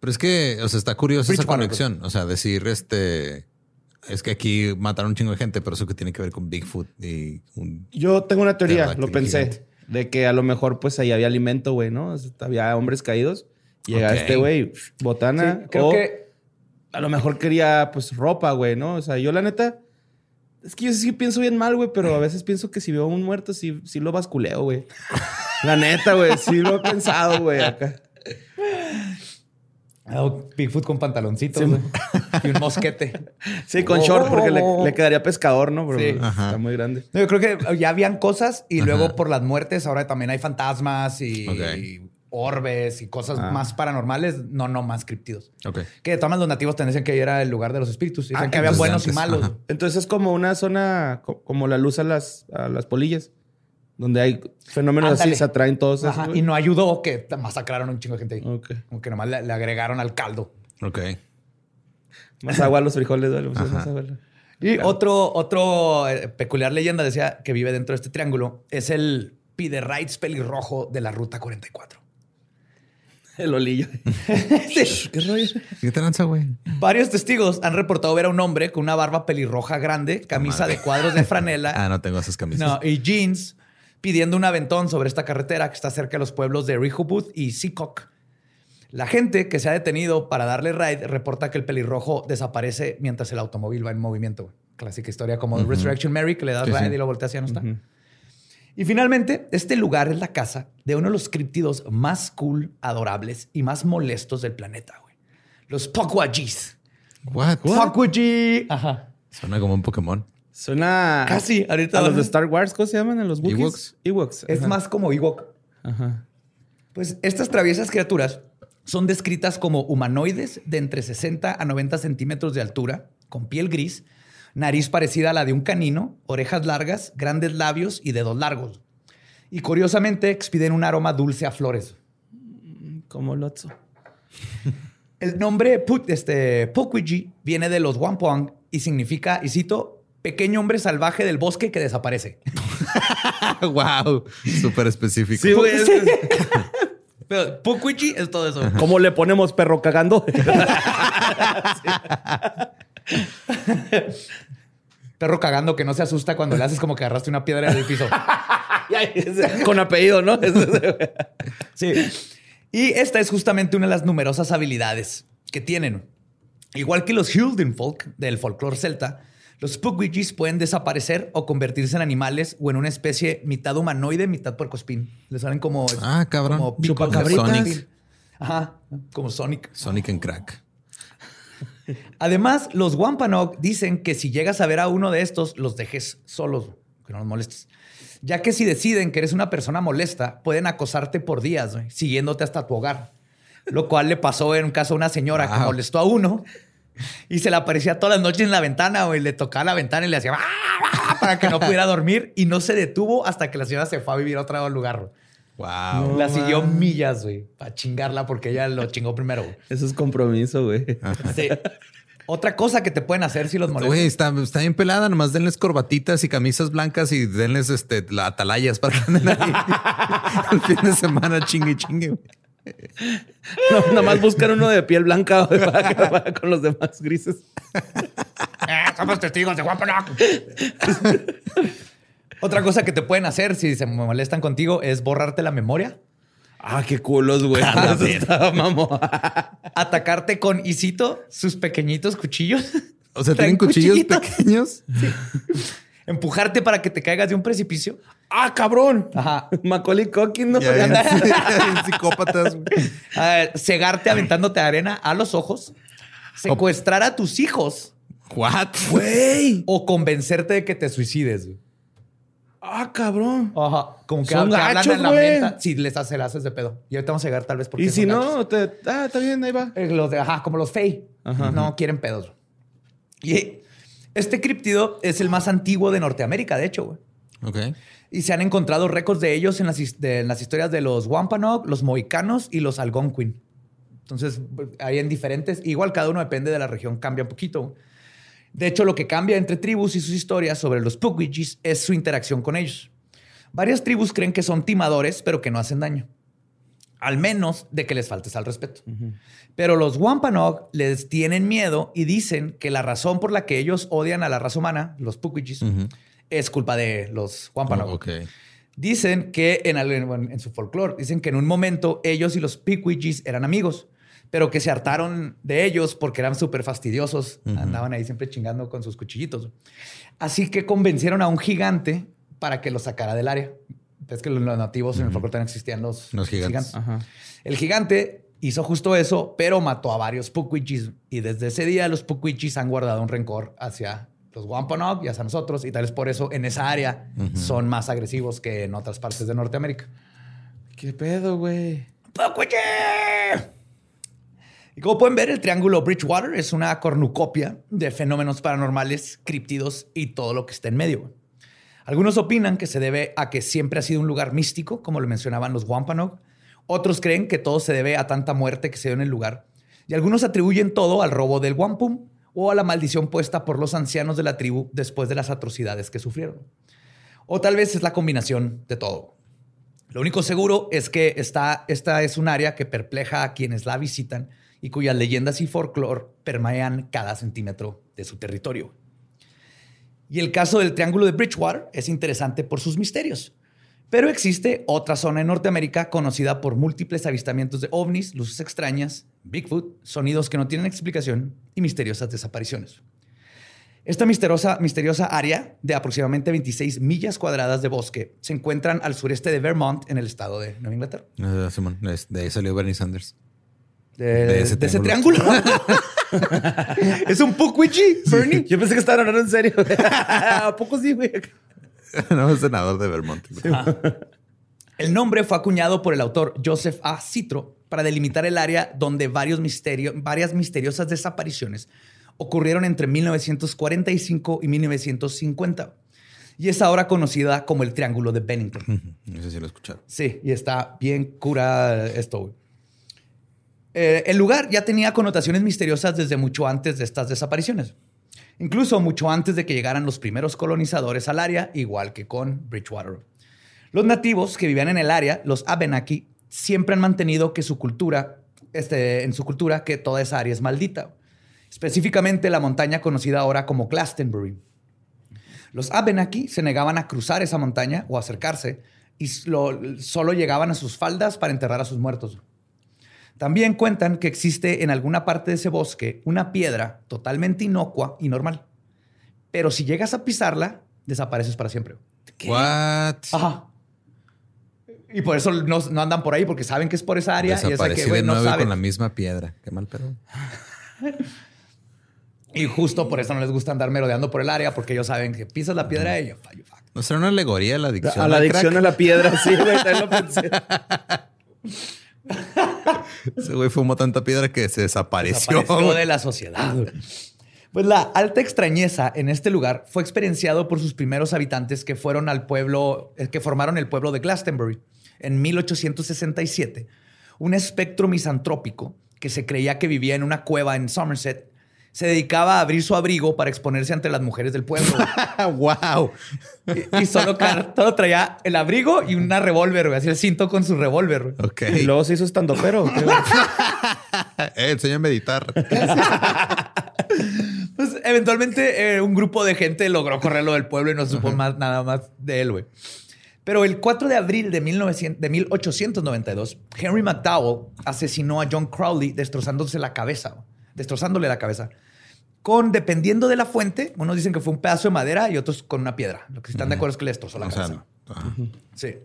Speaker 3: Pero es que, o sea, está curiosa esa conexión. O sea, decir, este, es que aquí mataron un chingo de gente, pero eso que tiene que ver con Bigfoot y un...
Speaker 5: Yo tengo una teoría, lo pensé,
Speaker 3: gigante.
Speaker 5: de que a lo mejor pues ahí había alimento, güey, ¿no? O sea, había hombres caídos. Llega este güey, botana.
Speaker 4: Sí, creo
Speaker 5: o
Speaker 4: que
Speaker 5: a lo mejor quería pues ropa, güey, ¿no? O sea, yo la neta, es que yo sí pienso bien mal, güey, pero a veces pienso que si veo a un muerto, sí, sí lo basculeo, güey. La neta, güey, sí lo he pensado, güey, acá.
Speaker 4: Bigfoot con pantaloncitos
Speaker 5: Sí.
Speaker 4: y un mosquete.
Speaker 5: Sí, con short, porque le, le quedaría pescador, ¿no? Pero
Speaker 4: Sí.
Speaker 5: está muy grande.
Speaker 4: No, Yo creo que ya habían cosas y
Speaker 3: Ajá.
Speaker 4: luego por las muertes ahora también hay fantasmas y, orbes y cosas
Speaker 5: Ah.
Speaker 4: más paranormales, no, no más criptidos.
Speaker 3: Ok.
Speaker 4: Que de todas maneras los nativos te decían que era el lugar de los espíritus. Dicen
Speaker 5: Ah,
Speaker 4: que había buenos y malos.
Speaker 3: ajá.
Speaker 5: Entonces es como una zona, co- como la luz a las, a las polillas, donde hay fenómenos
Speaker 4: Ándale.
Speaker 5: así, se atraen todos esos.
Speaker 4: Ajá, y no ayudó que masacraron a un chingo de gente ahí.
Speaker 5: Ok.
Speaker 4: Como que nomás le, le agregaron al caldo.
Speaker 3: Ok.
Speaker 5: Más agua a los frijoles, güey. pues,
Speaker 3: Ajá.
Speaker 5: más agua.
Speaker 4: Y otro, otro eh, peculiar leyenda decía que vive dentro de este triángulo es el Piderrites pelirrojo de la Ruta 44.
Speaker 5: El olillo.
Speaker 4: Sí.
Speaker 5: ¿Qué rollo?
Speaker 3: ¿Qué tranza, güey?
Speaker 4: Varios testigos han reportado ver a un hombre con una barba pelirroja grande, camisa de cuadros de franela
Speaker 3: Ah, no tengo esas camisas.
Speaker 4: no, y jeans pidiendo un aventón sobre esta carretera que está cerca de los pueblos de Rehoboth y Seacock. La gente que se ha detenido para darle ride reporta que el pelirrojo desaparece mientras el automóvil va en movimiento. Clásica historia como de Resurrection Mary, que le das
Speaker 3: Sí,
Speaker 4: ride
Speaker 3: sí.
Speaker 4: y lo volteas y ya no está. Y finalmente, este lugar es la casa de uno de los criptidos más cool, adorables y más molestos del planeta, güey. Los Pukwajis.
Speaker 3: What?
Speaker 4: Pukwaji. Ajá.
Speaker 3: Suena como un Pokémon.
Speaker 5: Suena.
Speaker 4: Casi, ahorita
Speaker 5: A los de Star Wars, ¿cómo se llaman? A los Wookiees?
Speaker 3: Ewoks.
Speaker 5: Ewoks.
Speaker 4: Es
Speaker 5: ajá.
Speaker 4: más como Ewok.
Speaker 5: Ajá.
Speaker 4: Pues estas traviesas criaturas son descritas como humanoides de entre 60 a 90 centímetros de altura, con piel gris, nariz parecida a la de un canino, orejas largas, grandes labios y dedos largos. Y curiosamente expiden un aroma dulce a flores.
Speaker 5: Como Lotso.
Speaker 4: El nombre Put, este, Pukwiji viene de los Wampong y significa, y cito, pequeño hombre salvaje del bosque que desaparece.
Speaker 3: wow. Súper específico.
Speaker 5: Sí, güey. es- es-
Speaker 4: Pero Pukwiji es todo eso.
Speaker 5: ¿Cómo le ponemos perro cagando?
Speaker 4: Perro cagando que no se asusta cuando le haces como que agarraste una piedra del piso.
Speaker 5: Con apellido, ¿no?
Speaker 4: Sí. Y esta es justamente una de las numerosas habilidades que tienen. Igual que los Hildenfolk del folclore celta, los Pukwidgis pueden desaparecer o convertirse en animales o en una especie mitad humanoide, mitad puercoespín. Le salen como...
Speaker 3: Ah, cabrón.
Speaker 4: Como
Speaker 5: Chupacabritas.
Speaker 3: Sonic.
Speaker 4: Ajá, como Sonic.
Speaker 3: Sonic en crack.
Speaker 4: Además, los Wampanoag dicen que si llegas a ver a uno de estos, los dejes solos, que no los molestes. Ya que si deciden que eres una persona molesta, pueden acosarte por días, siguiéndote hasta tu hogar. Lo cual le pasó en un caso a una señora que molestó a uno y se le aparecía todas las noches en la ventana, güey. Le tocaba la ventana y le hacía "Ah, ah", para que no pudiera dormir y no se detuvo hasta que la señora se fue a vivir a otro lugar. güey.
Speaker 3: Wow.
Speaker 4: la siguió millas, güey, para chingarla porque ella lo chingó primero. güey.
Speaker 5: Eso es compromiso, güey.
Speaker 4: Sí. Otra cosa que te pueden hacer si los molestas.
Speaker 3: Güey, está, está bien pelada. Nomás denles corbatitas y camisas blancas y denles este, la atalayas para que anden ahí el fin de semana chingue y chingue. güey.
Speaker 5: No, nada más buscan uno de piel blanca para vaya con los demás grises.
Speaker 4: Ah, somos testigos de Wampanoag. Otra cosa que te pueden hacer si se molestan contigo es borrarte la memoria,
Speaker 5: Ah, qué culos, güey.
Speaker 4: A
Speaker 5: Eso
Speaker 4: ver.
Speaker 5: estaba mamón.
Speaker 4: atacarte con Isito, sus pequeñitos cuchillos,
Speaker 3: O sea, tienen cuchillos pequeños.
Speaker 4: empujarte para que te caigas de un precipicio.
Speaker 5: Ah, cabrón.
Speaker 4: Ajá.
Speaker 5: Macaulay Culkin, ¿no?
Speaker 3: Ya, bien, bien psicópatas. güey.
Speaker 4: Ah, cegarte aventándote arena a los ojos, secuestrar a tus hijos
Speaker 3: What?
Speaker 5: Güey.
Speaker 4: o convencerte de que te suicides. güey.
Speaker 5: Ah, cabrón.
Speaker 4: Ajá. Como que,
Speaker 5: Son
Speaker 4: que hablan
Speaker 5: gachos,
Speaker 4: en la
Speaker 5: güey.
Speaker 4: menta. Si les haces, haces de pedo. Y ahorita vamos a llegar tal vez porque
Speaker 5: Y si
Speaker 4: son
Speaker 5: no, te... ah, está bien, ahí va.
Speaker 4: Eh, Los de, ajá, como los fey.
Speaker 5: Ajá.
Speaker 4: No quieren pedos. Y este criptido es el más antiguo de Norteamérica, de hecho. güey.
Speaker 3: Ok.
Speaker 4: Y se han encontrado récords de ellos en las, his- de- en las historias de los Wampanoag, los Mohicanos y los Algonquin. Entonces, hay en diferentes. Igual cada uno depende de la región, cambia un poquito. De hecho, lo que cambia entre tribus y sus historias sobre los Pukwudgies es su interacción con ellos. Varias tribus creen que son timadores, pero que no hacen daño. Al menos de que les faltes al respeto. Pero los Wampanoag les tienen miedo y dicen que la razón por la que ellos odian a la raza humana, los
Speaker 3: Ujú.
Speaker 4: Es culpa de los Wampanoag.
Speaker 3: Oh.
Speaker 4: Dicen que en, su folclore, dicen que en un momento ellos y los Pequidgis eran amigos, pero que se hartaron de ellos porque eran súper fastidiosos. Andaban ahí siempre chingando con sus cuchillitos. Así que convencieron a un gigante para que los sacara del área. Es que los los nativos en el folclore también existían los,
Speaker 3: Los gigantes.
Speaker 5: Ajá.
Speaker 4: El gigante hizo justo eso, pero mató a varios Pukwudgies. Y desde ese día los Pukwudgies han guardado un rencor hacia los Wampanoag y hacia nosotros. Y tal vez por eso en esa área son más agresivos que en otras partes de Norteamérica.
Speaker 5: ¿Qué pedo, güey?
Speaker 4: Y como pueden ver, el triángulo Bridgewater es una cornucopia de fenómenos paranormales, críptidos y todo lo que está en medio. Algunos opinan que se debe a que siempre ha sido un lugar místico, como lo mencionaban los Wampanoag. Otros creen que todo se debe a tanta muerte que se dio en el lugar. Y algunos atribuyen todo al robo del Wampum o a la maldición puesta por los ancianos de la tribu después de las atrocidades que sufrieron. O tal vez es la combinación de todo. Lo único seguro es que esta, esta es un área que perpleja a quienes la visitan y cuyas leyendas y folclore permean cada centímetro de su territorio. Y el caso del Triángulo de Bridgewater es interesante por sus misterios. Pero existe otra zona en Norteamérica conocida por múltiples avistamientos de ovnis, luces extrañas, Bigfoot, sonidos que no tienen explicación y misteriosas desapariciones. Esta misteriosa, misteriosa área de aproximadamente 26 millas cuadradas de bosque se encuentran al sureste de Vermont, en el estado de Nueva Inglaterra.
Speaker 3: Ah, Simón, es- de ahí salió Bernie Sanders.
Speaker 4: De,
Speaker 3: De ese
Speaker 4: de ese
Speaker 3: triángulo.
Speaker 4: triángulo. es un Pukwudgie, Bernie.
Speaker 5: Yo pensé que estaban hablando en serio. ¿A poco sí, güey?
Speaker 3: no, es senador de Vermont.
Speaker 4: El nombre fue acuñado por el autor Joseph A. Citro para delimitar el área donde varios misterio- varias misteriosas desapariciones ocurrieron entre 1945 y 1950. Y es ahora conocida como el Triángulo de Bennington.
Speaker 3: No sé si lo escucharon.
Speaker 4: Sí, y está bien cura esto. güey. Eh, el lugar ya tenía connotaciones misteriosas desde mucho antes de estas desapariciones. Incluso mucho antes de que llegaran los primeros colonizadores al área, igual que con Bridgewater. Los nativos que vivían en el área, los Abenaki, siempre han mantenido que su cultura, este, en su cultura, que toda esa área es maldita. Específicamente la montaña conocida ahora como Glastonbury. Los Abenaki se negaban a cruzar esa montaña o acercarse y lo- solo llegaban a sus faldas para enterrar a sus muertos. También cuentan que existe en alguna parte de ese bosque una piedra totalmente inocua y normal. Pero si llegas a pisarla, desapareces para siempre.
Speaker 3: What?
Speaker 4: Ajá. Y por eso no, no andan por ahí, porque saben que es por esa área. y es de
Speaker 3: Desaparecí
Speaker 4: que, güey,
Speaker 3: de
Speaker 4: no
Speaker 3: nuevo y
Speaker 4: saben.
Speaker 3: con la misma piedra. Qué mal pedo.
Speaker 4: Y justo por eso no les gusta andar merodeando por el área, porque ellos saben que pisas la piedra y ya, fallo, fuck.
Speaker 3: ¿No será una alegoría a la adicción?
Speaker 5: A la
Speaker 3: al
Speaker 5: adicción
Speaker 3: crack?
Speaker 5: a la piedra, sí, güey. También lo pensé.
Speaker 3: Ese güey fumó tanta piedra que se desapareció.
Speaker 4: Desapareció de la sociedad. Pues la alta extrañeza en este lugar fue experienciado por sus primeros habitantes que fueron al pueblo, eh, que formaron el pueblo de Glastonbury en 1867. Un espectro misantrópico que se creía que vivía en una cueva en Somerset se dedicaba a abrir su abrigo para exponerse ante las mujeres del pueblo.
Speaker 3: wow.
Speaker 4: y, y solo, traía el abrigo y una revólver. Así el cinto con su revólver.
Speaker 3: Ok.
Speaker 5: Y luego se hizo estando pero.
Speaker 3: Eh, enséñame a meditar.
Speaker 4: Pues eventualmente eh, un grupo de gente logró correrlo del pueblo y no supo más, nada más de él, güey. Pero el 4 de abril de, 1900 de 1892, Henry McDowell asesinó a John Crowley destrozándose la cabeza, destrozándole la cabeza. Con, dependiendo de la fuente, unos dicen que fue un pedazo de madera y otros con una piedra. Lo que sí están de acuerdo es que le destrozó la
Speaker 3: O sea,
Speaker 4: cabeza.
Speaker 3: ajá.
Speaker 4: Sí.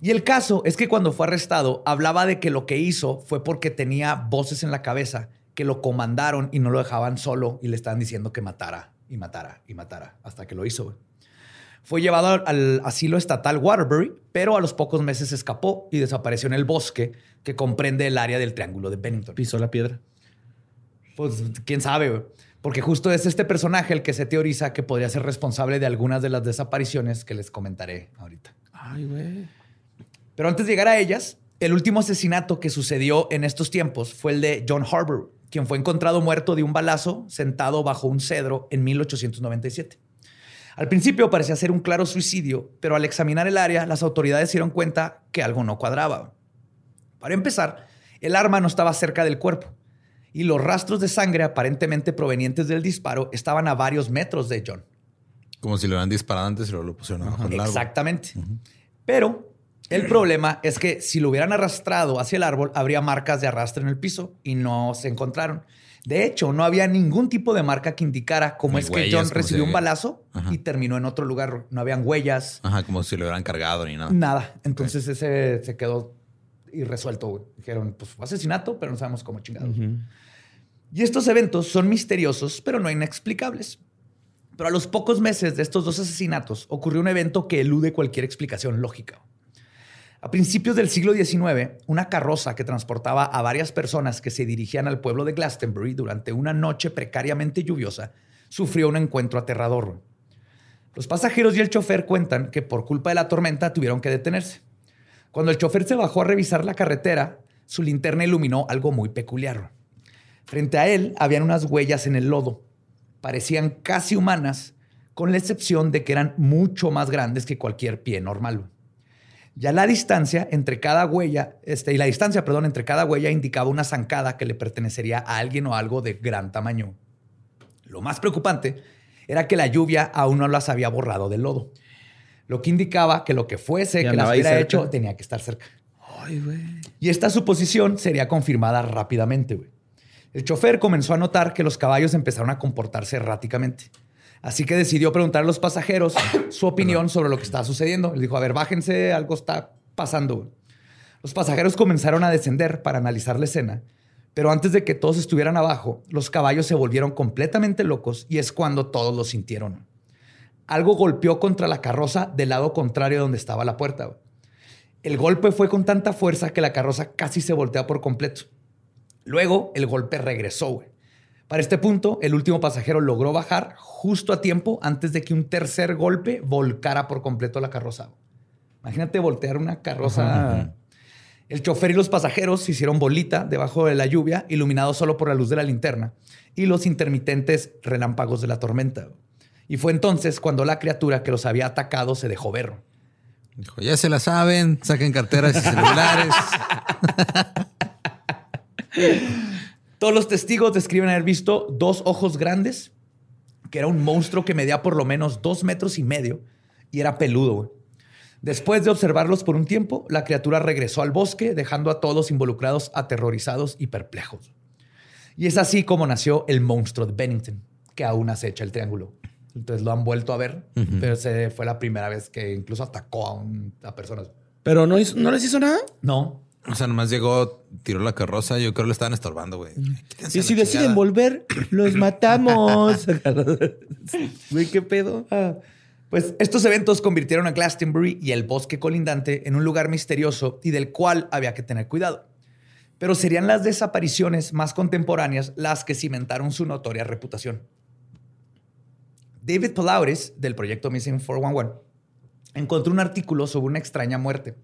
Speaker 4: Y el caso es que cuando fue arrestado, hablaba de que lo que hizo fue porque tenía voces en la cabeza que lo comandaron y no lo dejaban solo y le estaban diciendo que matara y matara y matara hasta que lo hizo. Fue llevado al- al asilo estatal Waterbury, pero a los pocos meses escapó y desapareció en el bosque que comprende el área del Triángulo de Bennington.
Speaker 5: Pisó la piedra.
Speaker 4: Pues quién sabe, güey. Porque justo es este personaje el que se teoriza que podría ser responsable de algunas de las desapariciones que les comentaré ahorita.
Speaker 5: Ay, güey.
Speaker 4: Pero antes de llegar a ellas, el último asesinato que sucedió en estos tiempos fue el de John Harbour, quien fue encontrado muerto de un balazo sentado bajo un cedro en 1897. Al principio parecía ser un claro suicidio, pero al examinar el área, las autoridades dieron cuenta que algo no cuadraba. Para empezar, el arma no estaba cerca del cuerpo y los rastros de sangre aparentemente provenientes del disparo estaban a varios metros de John.
Speaker 3: Como si lo hubieran disparado antes y luego lo pusieron abajo del árbol.
Speaker 4: Exactamente. Pero el problema es que si lo hubieran arrastrado hacia el árbol, habría marcas de arrastre en el piso y no se encontraron. De hecho, no había ningún tipo de marca que indicara cómo
Speaker 3: Ni
Speaker 4: es que John recibió
Speaker 3: si-
Speaker 4: un balazo
Speaker 3: Ajá.
Speaker 4: y terminó en otro lugar. No habían huellas,
Speaker 3: Ajá, como si lo hubieran cargado ni nada.
Speaker 4: nada. Entonces ese se quedó irresuelto. güey. Dijeron, pues fue asesinato, pero no sabemos cómo chingado. Y estos eventos son misteriosos, pero no inexplicables. Pero a los pocos meses de estos dos asesinatos ocurrió un evento que elude cualquier explicación lógica. A principios del siglo XIX, una carroza que transportaba a varias personas que se dirigían al pueblo de Glastonbury durante una noche precariamente lluviosa sufrió un encuentro aterrador. Los pasajeros y el chofer cuentan que por culpa de la tormenta tuvieron que detenerse. Cuando el chofer se bajó a revisar la carretera, su linterna iluminó algo muy peculiar. Frente a él habían unas huellas en el lodo. Parecían casi humanas, con la excepción de que eran mucho más grandes que cualquier pie normal. Ya la distancia entre cada huella, este, y la distancia, perdón, entre cada huella indicaba una zancada que le pertenecería a alguien o algo de gran tamaño. Lo más preocupante era que la lluvia aún no las había borrado del lodo, lo que indicaba que lo que fuese que las hubiera hecho tenía que estar cerca.
Speaker 5: Ay.
Speaker 4: Y esta suposición sería confirmada rápidamente. güey. El chofer comenzó a notar que los caballos empezaron a comportarse erráticamente. Así que decidió preguntar a los pasajeros su opinión sobre lo que estaba sucediendo. Les dijo, a ver, bájense, algo está pasando. güey". Los pasajeros comenzaron a descender para analizar la escena, pero antes de que todos estuvieran abajo, los caballos se volvieron completamente locos y es cuando todos lo sintieron. Algo golpeó contra la carroza del lado contrario de donde estaba la puerta. El golpe fue con tanta fuerza que la carroza casi se voltea por completo. Luego, el golpe regresó. güey. Para este punto, el último pasajero logró bajar justo a tiempo antes de que un tercer golpe volcara por completo la carroza. Imagínate voltear una carroza. El chofer y los pasajeros se hicieron bolita debajo de la lluvia, iluminados solo por la luz de la linterna y los intermitentes relámpagos de la tormenta. Y fue entonces cuando la criatura que los había atacado se dejó ver.
Speaker 3: Dijo, ya se la saben, saquen carteras y celulares.
Speaker 4: Todos los testigos describen haber visto dos ojos grandes, que era un monstruo que medía por lo menos dos metros y medio y era peludo. Después de observarlos por un tiempo, la criatura regresó al bosque, dejando a todos involucrados aterrorizados y perplejos. Y es así como nació el monstruo de Bennington, que aún acecha el triángulo. Entonces lo han vuelto a ver, pero se fue la primera vez que incluso atacó a, un- a personas.
Speaker 5: Pero no, hizo- no les hizo nada.
Speaker 4: No,
Speaker 3: O sea, nomás llegó, tiró la carroza. Yo creo que le estaban estorbando, güey. Quítense
Speaker 5: Y si deciden
Speaker 3: chingada.
Speaker 5: volver, los matamos. Güey, qué pedo.
Speaker 4: Ah, Pues estos eventos convirtieron a Glastonbury y el bosque colindante en un lugar misterioso y del cual había que tener cuidado. Pero serían las desapariciones más contemporáneas las que cimentaron su notoria reputación. David Palauris, del proyecto Missing 411, encontró un artículo sobre una extraña muerte.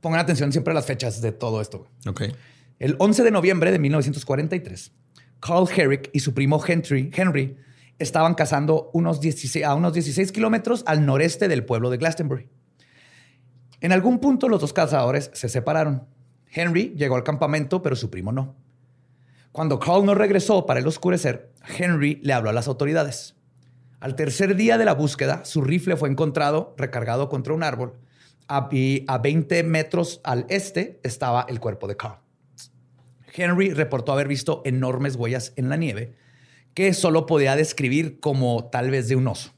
Speaker 4: Pongan atención siempre a las fechas de todo esto. güey.
Speaker 3: Ok.
Speaker 4: El 11 de noviembre de 1943, Carl Herrick y su primo Henry, Henry estaban cazando unos 16, a unos 16 kilómetros al noreste del pueblo de Glastonbury. En algún punto los dos cazadores se separaron. Henry llegó al campamento, pero su primo no. Cuando Carl no regresó para el oscurecer, Henry le habló a las autoridades. Al tercer día de la búsqueda, su rifle fue encontrado recargado contra un árbol. Y a 20 metros al este estaba el cuerpo de Carl. Henry reportó haber visto enormes huellas en la nieve que solo podía describir como tal vez de un oso.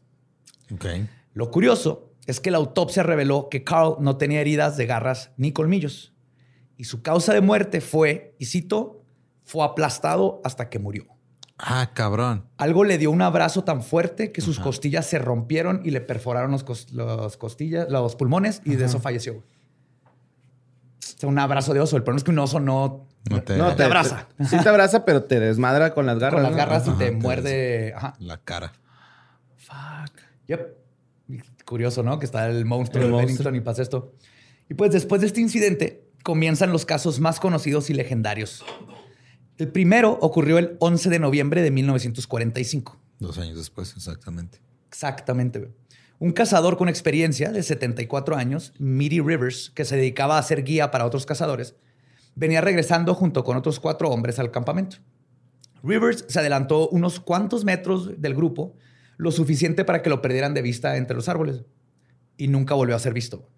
Speaker 4: Lo curioso es que la autopsia reveló que Carl no tenía heridas de garras ni colmillos. Y su causa de muerte fue, y cito, fue aplastado hasta que murió.
Speaker 3: Ah, cabrón.
Speaker 4: Algo le dio un abrazo tan fuerte que sus costillas se rompieron y le perforaron los, costillas, los pulmones y de eso falleció. O sea, un abrazo de oso. El problema es que un oso no, te, abraza.
Speaker 5: sí te abraza, pero te desmadra con las garras.
Speaker 4: Con las garras y te muerde
Speaker 3: la cara.
Speaker 4: Fuck. Yep. Curioso, ¿no? Que está el monstruo de Bennington y pasa esto. Y pues después de este incidente comienzan los casos más conocidos y legendarios el primero ocurrió el 11 de noviembre de 1945.
Speaker 3: Dos años después, exactamente.
Speaker 4: Exactamente. Un cazador con experiencia de 74 años, Mitty Rivers, que se dedicaba a ser guía para otros cazadores, venía regresando junto con otros cuatro hombres al campamento. Rivers se adelantó unos cuantos metros del grupo, lo suficiente para que lo perdieran de vista entre los árboles, y nunca volvió a ser visto.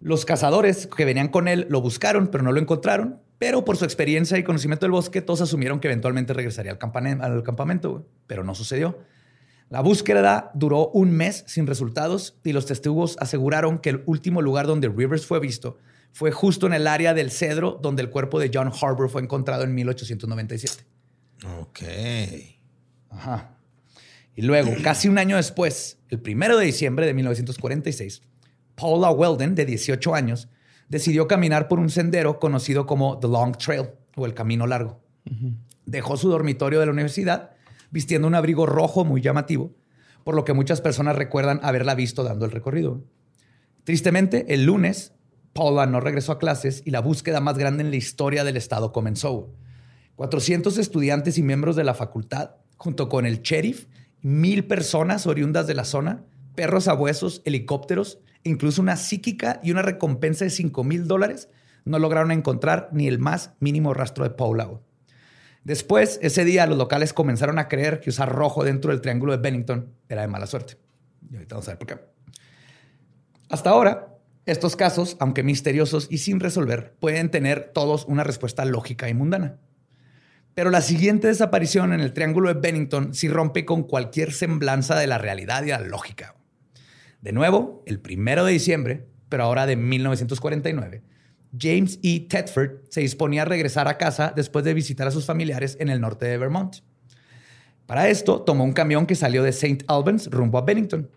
Speaker 4: Los cazadores que venían con él lo buscaron, pero no lo encontraron, pero por su experiencia y conocimiento del bosque, todos asumieron que eventualmente regresaría al, campamento, pero no sucedió. La búsqueda duró un mes sin resultados y los testigos aseguraron que el último lugar donde Rivers fue visto fue justo en el área del cedro donde el cuerpo de John Harbour fue encontrado en 1897.
Speaker 3: Ok.
Speaker 4: Ajá. Y luego, casi un año después, el primero de diciembre de 1946, Paula Weldon, de 18 años, decidió caminar por un sendero conocido como The Long Trail o el Camino Largo. Dejó su dormitorio de la universidad vistiendo un abrigo rojo muy llamativo, por lo que muchas personas recuerdan haberla visto dando el recorrido. Tristemente, el lunes, Paula no regresó a clases y la búsqueda más grande en la historia del estado comenzó. 400 estudiantes y miembros de la facultad, junto con el sheriff, mil personas oriundas de la zona, perros abuesos, helicópteros incluso una psíquica y una recompensa de 5 mil dólares, no lograron encontrar ni el más mínimo rastro de Paula. Después, ese día, los locales comenzaron a creer que usar rojo dentro del triángulo de Bennington era de mala suerte. Y ahorita vamos a ver por qué. Hasta ahora, estos casos, aunque misteriosos y sin resolver, pueden tener todos una respuesta lógica y mundana. Pero la siguiente desaparición en el triángulo de Bennington sí rompe con cualquier semblanza de la realidad y la lógica. De nuevo, el primero de diciembre, pero ahora de 1949, James E. Tedford se disponía a regresar a casa después de visitar a sus familiares en el norte de Vermont. Para esto, tomó un camión que salió de St. Albans rumbo a Bennington.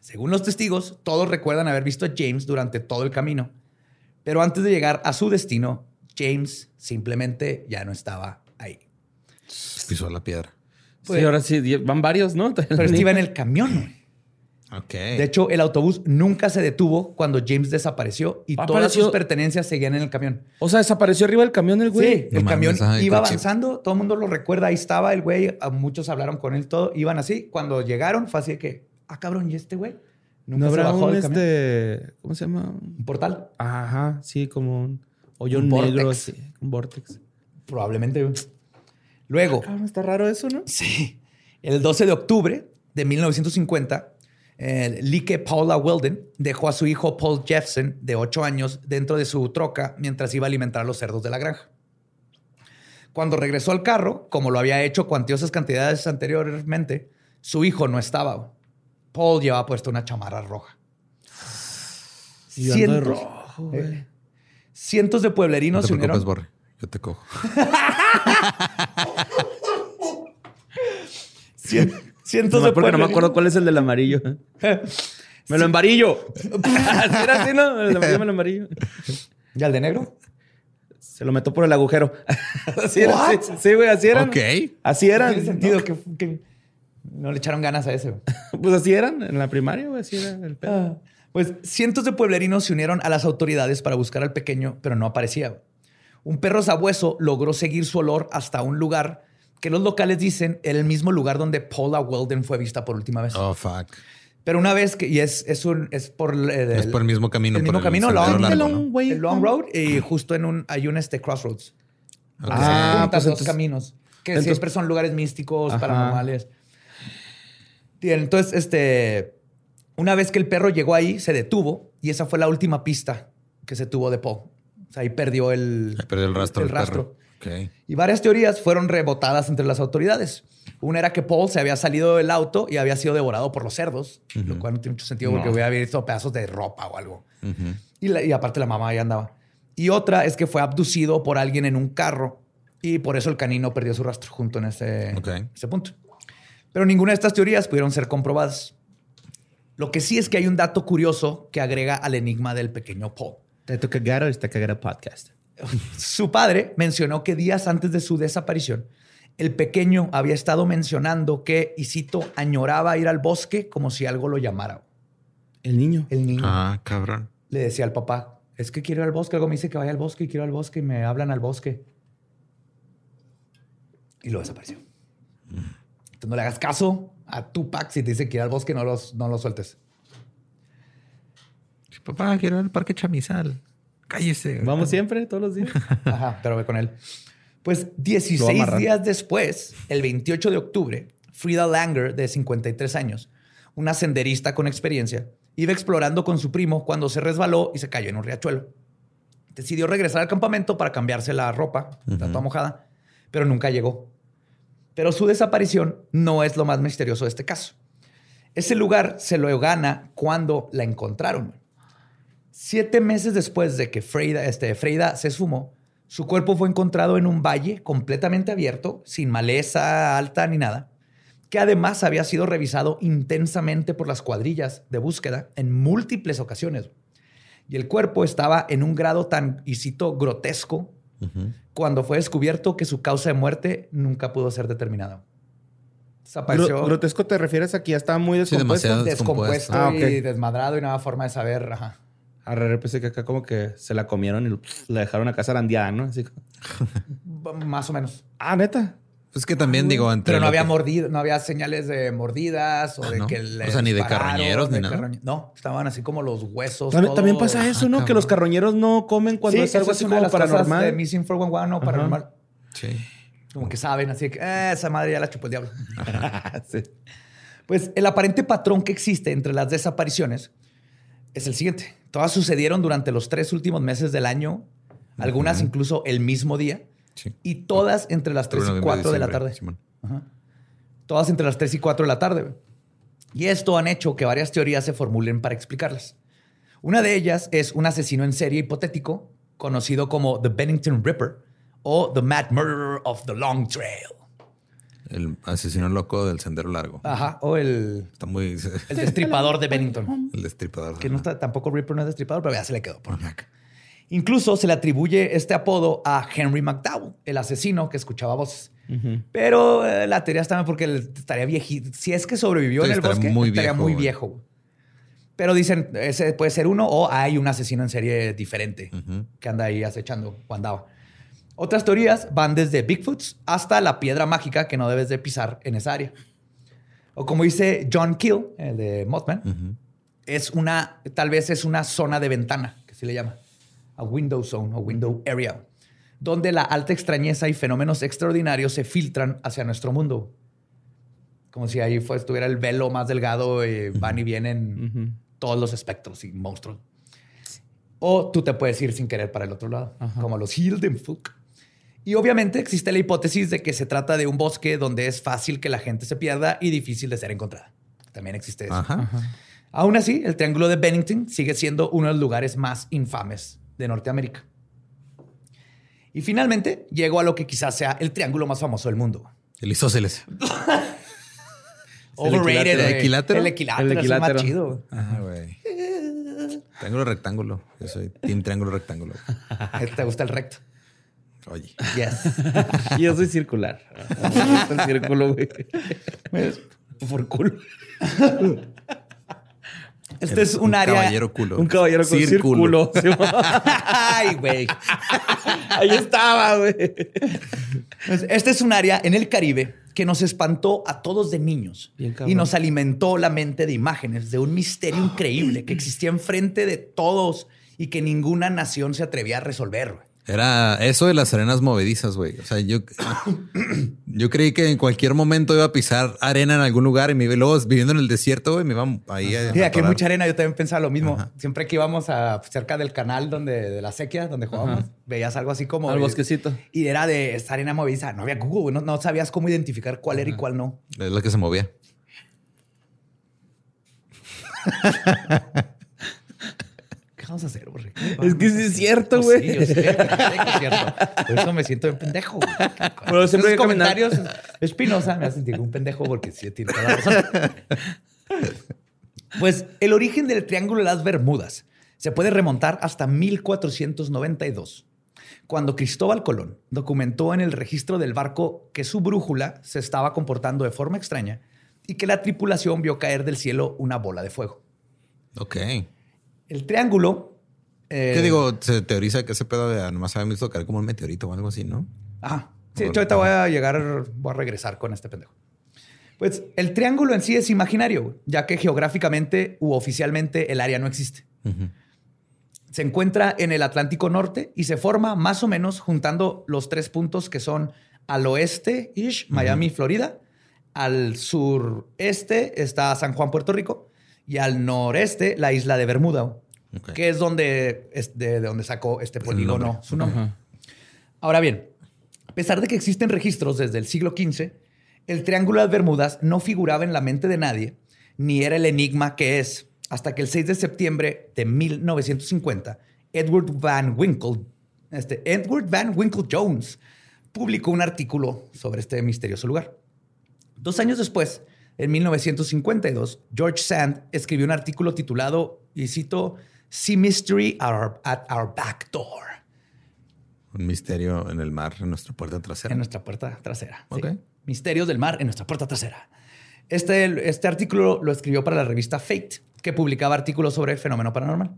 Speaker 4: Según los testigos, todos recuerdan haber visto a James durante todo el camino, pero antes de llegar a su destino, James simplemente ya no estaba ahí.
Speaker 3: Pisó la piedra.
Speaker 5: sí, ahora sí, van varios, ¿no?
Speaker 4: Pero iba en el camión. De hecho, el autobús nunca se detuvo cuando James desapareció y todas sus pertenencias seguían en el camión.
Speaker 5: O sea, desapareció arriba del camión el güey.
Speaker 4: Sí, el camión iba avanzando, todo el mundo lo recuerda, ahí estaba el güey, muchos hablaron con él, todo, iban así. Cuando llegaron fue así de que, ah, cabrón, ¿y este güey?
Speaker 5: Nunca se bajó del camión. Este, ¿Cómo se llama?
Speaker 4: Un portal.
Speaker 5: Ajá, sí, como un hoyo negro, así, un vortex.
Speaker 4: Probablemente. Luego.
Speaker 5: Ah, está raro eso, ¿no?
Speaker 4: Sí. El 12 de octubre de 1950 eh, Like Paula Weldon dejó a su hijo Paul Jeffson, de 8 años, dentro de su troca mientras iba a alimentar a los cerdos de la granja. Cuando regresó al carro, como lo había hecho cuantiosas cantidades anteriormente, su hijo no estaba. Paul llevaba puesto una chamarra roja.
Speaker 5: cientos, de rojo, eh,
Speaker 4: cientos de pueblerinos
Speaker 3: no te se unieron. Borre. Yo te cojo.
Speaker 5: Cientos no, porque no me acuerdo cuál es el del amarillo. me lo embarillo. ¿Era así, no? Me lo amarillo.
Speaker 4: ¿Y al de negro?
Speaker 5: Se lo meto por el agujero. así era. Sí, güey, así eran.
Speaker 3: Ok.
Speaker 5: Así eran.
Speaker 4: Tiene sentido que, que, no le echaron ganas a ese.
Speaker 5: pues así eran en la primaria, güey. Así era el pedo. Ah,
Speaker 4: pues cientos de pueblerinos se unieron a las autoridades para buscar al pequeño, pero no aparecía. Un perro sabueso logró seguir su olor hasta un lugar que los locales dicen era el mismo lugar donde Paula Weldon fue vista por última vez.
Speaker 3: Oh, fuck.
Speaker 4: Pero una vez que, y es, es un, es por el,
Speaker 3: Es por el mismo camino.
Speaker 4: el
Speaker 3: por
Speaker 4: mismo camino,
Speaker 3: sendero
Speaker 4: long-
Speaker 3: largo,
Speaker 5: el
Speaker 3: ¿no?
Speaker 5: long way.
Speaker 4: el Long Road y justo en un, hay un este crossroads.
Speaker 3: Ok.
Speaker 5: Ah, pues
Speaker 4: dos
Speaker 5: entonces-
Speaker 4: caminos. Que
Speaker 5: entonces-
Speaker 4: siempre son lugares místicos,
Speaker 5: Ajá.
Speaker 4: paranormales. Bien, entonces, este. Una vez que el perro llegó ahí, se detuvo y esa fue la última pista que se tuvo de Paul. O sea, ahí perdió el,
Speaker 3: Ahí perdió el rastro
Speaker 4: el
Speaker 3: del
Speaker 4: rastro.
Speaker 3: perro.
Speaker 4: Y varias teorías fueron rebotadas entre las autoridades. Una era que Paul se había salido del auto y había sido devorado por los cerdos, lo cual no tiene mucho sentido porque
Speaker 5: No.
Speaker 4: hubiera visto pedazos de ropa o algo. Y, la- y aparte la mamá ahí andaba. Y otra es que fue abducido por alguien en un carro y por eso el canino perdió su rastro junto en ese, punto. Pero ninguna de estas teorías pudieron ser comprobadas. Lo que sí es que hay un dato curioso que agrega al enigma del pequeño Paul.
Speaker 5: Te toca cagado está cagado podcast.
Speaker 4: Su padre mencionó que días antes de su desaparición, el pequeño había estado mencionando que, y cito, añoraba ir al bosque como si algo lo llamara.
Speaker 5: El niño.
Speaker 4: El niño
Speaker 3: Ah, cabrón.
Speaker 4: le decía al papá, es que quiero ir al bosque, algo me dice que vaya al bosque y quiero ir al bosque y me hablan al bosque. Y lo desapareció. Entonces no le hagas caso a Tupac si te dice que ir al bosque, no los, no lo sueltes.
Speaker 3: Papá, quiero ir al parque Chamizal. Cállese.
Speaker 5: Vamos siempre, todos los días.
Speaker 4: Ajá, pero ve con él. Pues
Speaker 5: Lo va a
Speaker 4: 16
Speaker 5: amarrar.
Speaker 4: días después, el 28 de octubre, Frida Langer, de 53 años, una senderista con experiencia, iba explorando con su primo cuando se resbaló y se cayó en un riachuelo. Decidió regresar al campamento para cambiarse la ropa, está toda mojada, pero nunca llegó. Pero su desaparición no es lo más misterioso de este caso. Ese lugar se lo gana cuando la encontraron. Siete meses después de que Freida, este, Freida se esfumó, su cuerpo fue encontrado en un valle completamente abierto, sin maleza alta ni nada, que además había sido revisado intensamente por las cuadrillas de búsqueda en múltiples ocasiones. Y el cuerpo estaba en un grado tan, y cito, grotesco, cuando fue descubierto que su causa de muerte nunca pudo ser determinada. Desapareció
Speaker 5: ¿Grotesco te refieres a que ya estaba muy
Speaker 3: Sí,
Speaker 5: descompuesto?
Speaker 3: demasiado.
Speaker 4: descompuesto
Speaker 5: Ah,
Speaker 4: y desmadrado y no había forma de saber. Ajá.
Speaker 5: Arre, pensé que acá como que se la comieron y la dejaron acá zarandeada, ¿no? Así como-
Speaker 4: Más o menos.
Speaker 5: Ah, neta.
Speaker 3: Pues que también digo, entre
Speaker 4: Pero no había
Speaker 3: que-
Speaker 4: mordido, no había señales de mordidas o
Speaker 3: Ah,
Speaker 4: de
Speaker 3: ¿no?
Speaker 4: que
Speaker 3: O
Speaker 4: le
Speaker 3: sea, ni de carroñeros ni
Speaker 4: de
Speaker 3: nada.
Speaker 4: No, estaban así como los huesos.
Speaker 5: También,
Speaker 4: todo-
Speaker 5: también pasa eso,
Speaker 3: Ah,
Speaker 5: ¿no? Que los carroñeros no comen cuando
Speaker 4: sí,
Speaker 5: es algo así como
Speaker 4: las
Speaker 5: paranormal.
Speaker 4: de Missing 411 o paranormal.
Speaker 3: Sí.
Speaker 4: Como que saben, así que "Eh, esa madre ya la chupó el diablo.
Speaker 5: Sí.
Speaker 4: Pues el aparente patrón que existe entre las desapariciones es el siguiente. Todas sucedieron durante los tres últimos meses del año, algunas incluso el mismo día,
Speaker 3: Sí.
Speaker 4: y todas entre las 3 y
Speaker 3: Noviembre,
Speaker 4: 4 de la tarde. Ajá. Todas entre las 3 y 4 de la tarde. Y esto han hecho que varias teorías se formulen para explicarlas. Una de ellas es un asesino en serie hipotético conocido como The Bennington Ripper o The Mad Murderer of the Long Trail.
Speaker 3: El asesino loco del sendero largo.
Speaker 4: Ajá. O el,
Speaker 3: Está muy.
Speaker 4: el destripador de Bennington.
Speaker 3: El destripador.
Speaker 4: Que no está, tampoco Ripper no es destripador, pero ya se le quedó por acá. Incluso se le atribuye este apodo a Henry McDowell, el asesino que escuchaba voces. Pero eh, la teoría está porque él estaría viejito. Si es que sobrevivió
Speaker 3: Sí,
Speaker 4: en el
Speaker 3: estaría
Speaker 4: bosque,
Speaker 3: muy
Speaker 4: estaría
Speaker 3: viejo,
Speaker 4: muy
Speaker 3: güey.
Speaker 4: viejo. güey. Pero dicen, ese puede ser uno o hay un asesino en serie diferente que anda ahí acechando o andaba. Otras teorías van desde Bigfoots hasta la piedra mágica que no debes de pisar en esa área. O como dice John Keel, el de Mothman, es una, tal vez es una zona de ventana, que se le llama, a window zone o window area, donde la alta extrañeza y fenómenos extraordinarios se filtran hacia nuestro mundo. Como si ahí fue, estuviera el velo más delgado y van y vienen todos los espectros y monstruos. O tú te puedes ir sin querer para el otro lado, como los Hildenfuck. Y obviamente existe la hipótesis de que se trata de un bosque donde es fácil que la gente se pierda y difícil de ser encontrada. También existe eso.
Speaker 3: Ajá.
Speaker 4: Aún así, el Triángulo de Bennington sigue siendo uno de los lugares más infames de Norteamérica. Y finalmente llegó a lo que quizás sea el triángulo más famoso del mundo.
Speaker 3: El isósceles.
Speaker 4: Overrated.
Speaker 3: ¿El equilátero?
Speaker 4: El equilátero.
Speaker 5: El
Speaker 4: es el más
Speaker 5: equilátero.
Speaker 4: chido.
Speaker 3: Ajá, güey. Triángulo rectángulo. Yo soy team triángulo rectángulo.
Speaker 4: ¿Te gusta el recto?
Speaker 3: Oye.
Speaker 4: Yes.
Speaker 5: Yo soy circular. Me gusta el círculo, güey. Por culo.
Speaker 4: Este es un área.
Speaker 3: Caballero culo.
Speaker 5: Un caballero con
Speaker 3: Círculo.
Speaker 5: círculo. Sí,
Speaker 4: Ay, güey.
Speaker 5: Ahí estaba, güey.
Speaker 4: Pues, Este es un área en el Caribe que nos espantó a todos de niños
Speaker 5: Bien
Speaker 4: y nos alimentó la mente de imágenes de un misterio increíble que existía enfrente de todos y que ninguna nación se atrevía a resolver.
Speaker 3: Era eso de las arenas movedizas, güey. O sea, yo, yo creí que en cualquier momento iba a pisar arena en algún lugar y me iba luego viviendo en el desierto, güey, me iba ahí a,
Speaker 4: Sí, aquí hay mucha arena. Yo también pensaba lo mismo. Siempre que íbamos a cerca del canal donde de la sequía, donde jugábamos, veías algo así como
Speaker 5: Al bosquecito.
Speaker 4: Y era de esta arena movediza. No había Google, no, no sabías cómo identificar cuál era y cuál no.
Speaker 3: Es la que se movía.
Speaker 4: ¿Qué vamos a hacer, güey?
Speaker 5: Es que sí es cierto,
Speaker 4: Pues
Speaker 5: güey.
Speaker 4: Sí, yo sé, yo sé que es cierto. Por eso me siento un pendejo. güey.
Speaker 5: Pero siempre
Speaker 4: Esos comentarios espinosa me hacen sentir un pendejo porque sí tiene toda la razón. Pues el origen del Triángulo de las Bermudas se puede remontar hasta 1492, cuando Cristóbal Colón documentó en el registro del barco que su brújula se estaba comportando de forma extraña y que la tripulación vio caer del cielo una bola de fuego.
Speaker 3: Ok.
Speaker 4: El triángulo... eh,
Speaker 3: ¿Qué digo? Se teoriza que ese pedo de nomás habían visto caer como un meteorito o algo así, ¿no?
Speaker 4: Ajá. Sí, yo ahorita voy a llegar, voy a regresar con este pendejo. Pues el triángulo en sí es imaginario, ya que geográficamente u oficialmente el área no existe. Se encuentra en el Atlántico Norte y se forma más o menos juntando los tres puntos que son al oeste, ish, Miami, Florida. Al sureste está San Juan, Puerto Rico. Y al noreste, la isla de Bermuda, que es donde, es de, de donde sacó este polígono
Speaker 3: nombre.
Speaker 4: su nombre. Ahora bien, a pesar de que existen registros desde el siglo XV, el Triángulo de las Bermudas no figuraba en la mente de nadie, ni era el enigma que es, hasta que el 6 de septiembre de 1950, Edward Van Winkle, este, Edward Van Winkle Jones, publicó un artículo sobre este misterioso lugar. Dos años después, en 1952, George Sand escribió un artículo titulado, y cito, Sea Mystery at Our, at our Back Door,
Speaker 3: Un misterio en el mar, en nuestra puerta trasera.
Speaker 4: en nuestra puerta trasera. sí.
Speaker 3: Ok.
Speaker 4: Misterios del mar en nuestra puerta trasera. Este, este artículo lo escribió para la revista Fate, que publicaba artículos sobre el fenómeno paranormal.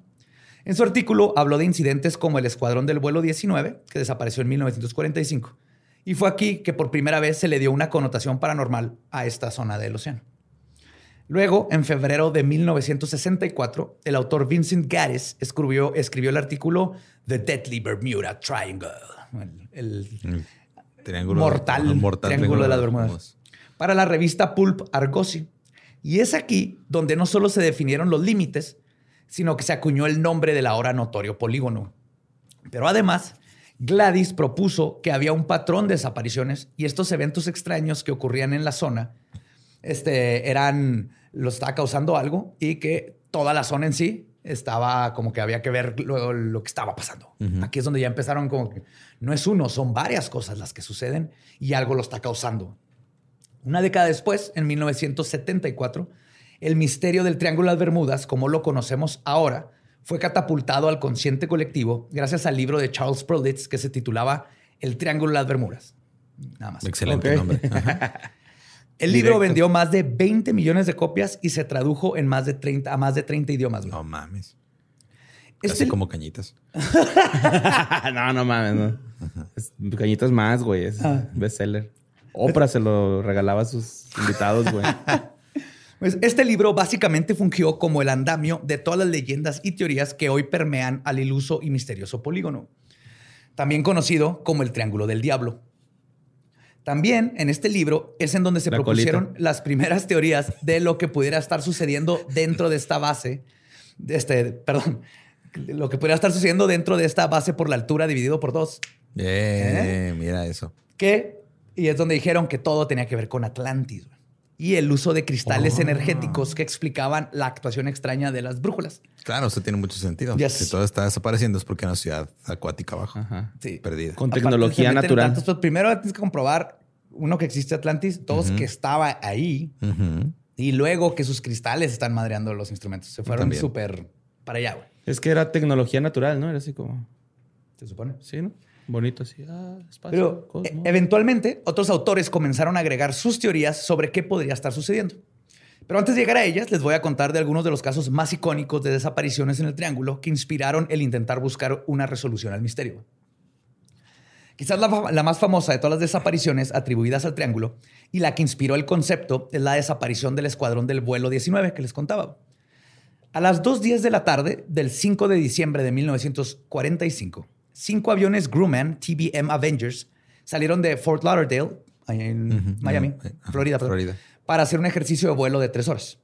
Speaker 4: En su artículo habló de incidentes como el escuadrón del vuelo 19, que desapareció en 1945. Y fue aquí que por primera vez se le dio una connotación paranormal a esta zona del océano. Luego, en febrero de 1964, el autor Vincent Gaddis escribió, escribió el artículo The Deadly Bermuda Triangle. El, el
Speaker 3: El triángulo.
Speaker 4: mortal,
Speaker 3: el mortal
Speaker 4: triángulo de las.
Speaker 3: Bermudas.
Speaker 4: Para la revista Pulp Argosy. Y es aquí donde no solo se definieron los límites, sino que se acuñó el nombre del ahora notorio polígono. Pero además, Gladys propuso que había un patrón de desapariciones y estos eventos extraños que ocurrían en la zona este, eran, lo estaba causando algo y que toda la zona en sí estaba como que había que ver lo, lo que estaba pasando. Aquí es donde ya empezaron como que no es uno, son varias cosas las que suceden y algo lo está causando. Una década después, en 1974, el misterio del Triángulo de las Bermudas, como lo conocemos ahora, fue catapultado al consciente colectivo gracias al libro de Charles Perlitz que se titulaba El Triángulo de las Bermudas. Nada más.
Speaker 3: Excelente
Speaker 5: Ok.
Speaker 3: nombre. Ajá.
Speaker 4: El libro
Speaker 5: Directo.
Speaker 4: vendió más de 20 millones de copias y se tradujo en más de 30, a más de 30 idiomas. güey.
Speaker 3: No mames.
Speaker 4: Este-
Speaker 3: Casi como cañitas.
Speaker 5: no, no mames, no. Es- Cañitas más, güey. Es
Speaker 4: Ah.
Speaker 5: bestseller. Oprah se lo regalaba a sus invitados, güey.
Speaker 4: Pues este libro básicamente fungió como el andamio de todas las leyendas y teorías que hoy permean al iluso y misterioso polígono, también conocido como el Triángulo del Diablo. También en este libro es en donde se
Speaker 5: La
Speaker 4: propusieron
Speaker 5: colita.
Speaker 4: las primeras teorías de lo que pudiera estar sucediendo dentro de esta base, de este, perdón, lo que pudiera estar sucediendo dentro de esta base por la altura dividido por dos,
Speaker 3: Eh, Mira eso.
Speaker 4: que, y es donde dijeron que todo tenía que ver con Atlantis y el uso de cristales
Speaker 3: Oh.
Speaker 4: energéticos que explicaban la actuación extraña de las brújulas.
Speaker 3: Claro, eso tiene mucho sentido.
Speaker 4: Yes.
Speaker 3: Si todo está desapareciendo es porque hay una ciudad acuática abajo.
Speaker 5: Ajá.
Speaker 4: Sí.
Speaker 3: Perdida.
Speaker 5: Con tecnología natural.
Speaker 4: tantos, pues, primero tienes que comprobar, uno, que existe Atlantis, dos, que estaba ahí,
Speaker 3: Ujú.
Speaker 4: y luego que sus cristales están madreando los instrumentos. Se fueron súper para allá, güey.
Speaker 5: Es que era tecnología natural, ¿no? Era así como...
Speaker 4: Se supone.
Speaker 5: Sí, ¿no? Bonito así. Ah, espacio,
Speaker 4: Pero
Speaker 5: cosmos.
Speaker 4: e- eventualmente otros autores comenzaron a agregar sus teorías sobre qué podría estar sucediendo. Pero antes de llegar a ellas, les voy a contar de algunos de los casos más icónicos de desapariciones en el Triángulo que inspiraron el intentar buscar una resolución al misterio. Quizás la, la más famosa de todas las desapariciones atribuidas al triángulo y la que inspiró el concepto es la desaparición del escuadrón del vuelo 19 que les contaba. A las 2.10 de la tarde del 5 de diciembre de 1945, cinco aviones Grumman TBM Avengers salieron de Fort Lauderdale, en Miami,
Speaker 3: eh,
Speaker 4: Florida, perdón,
Speaker 3: Florida.
Speaker 4: para hacer un ejercicio de vuelo de tres horas.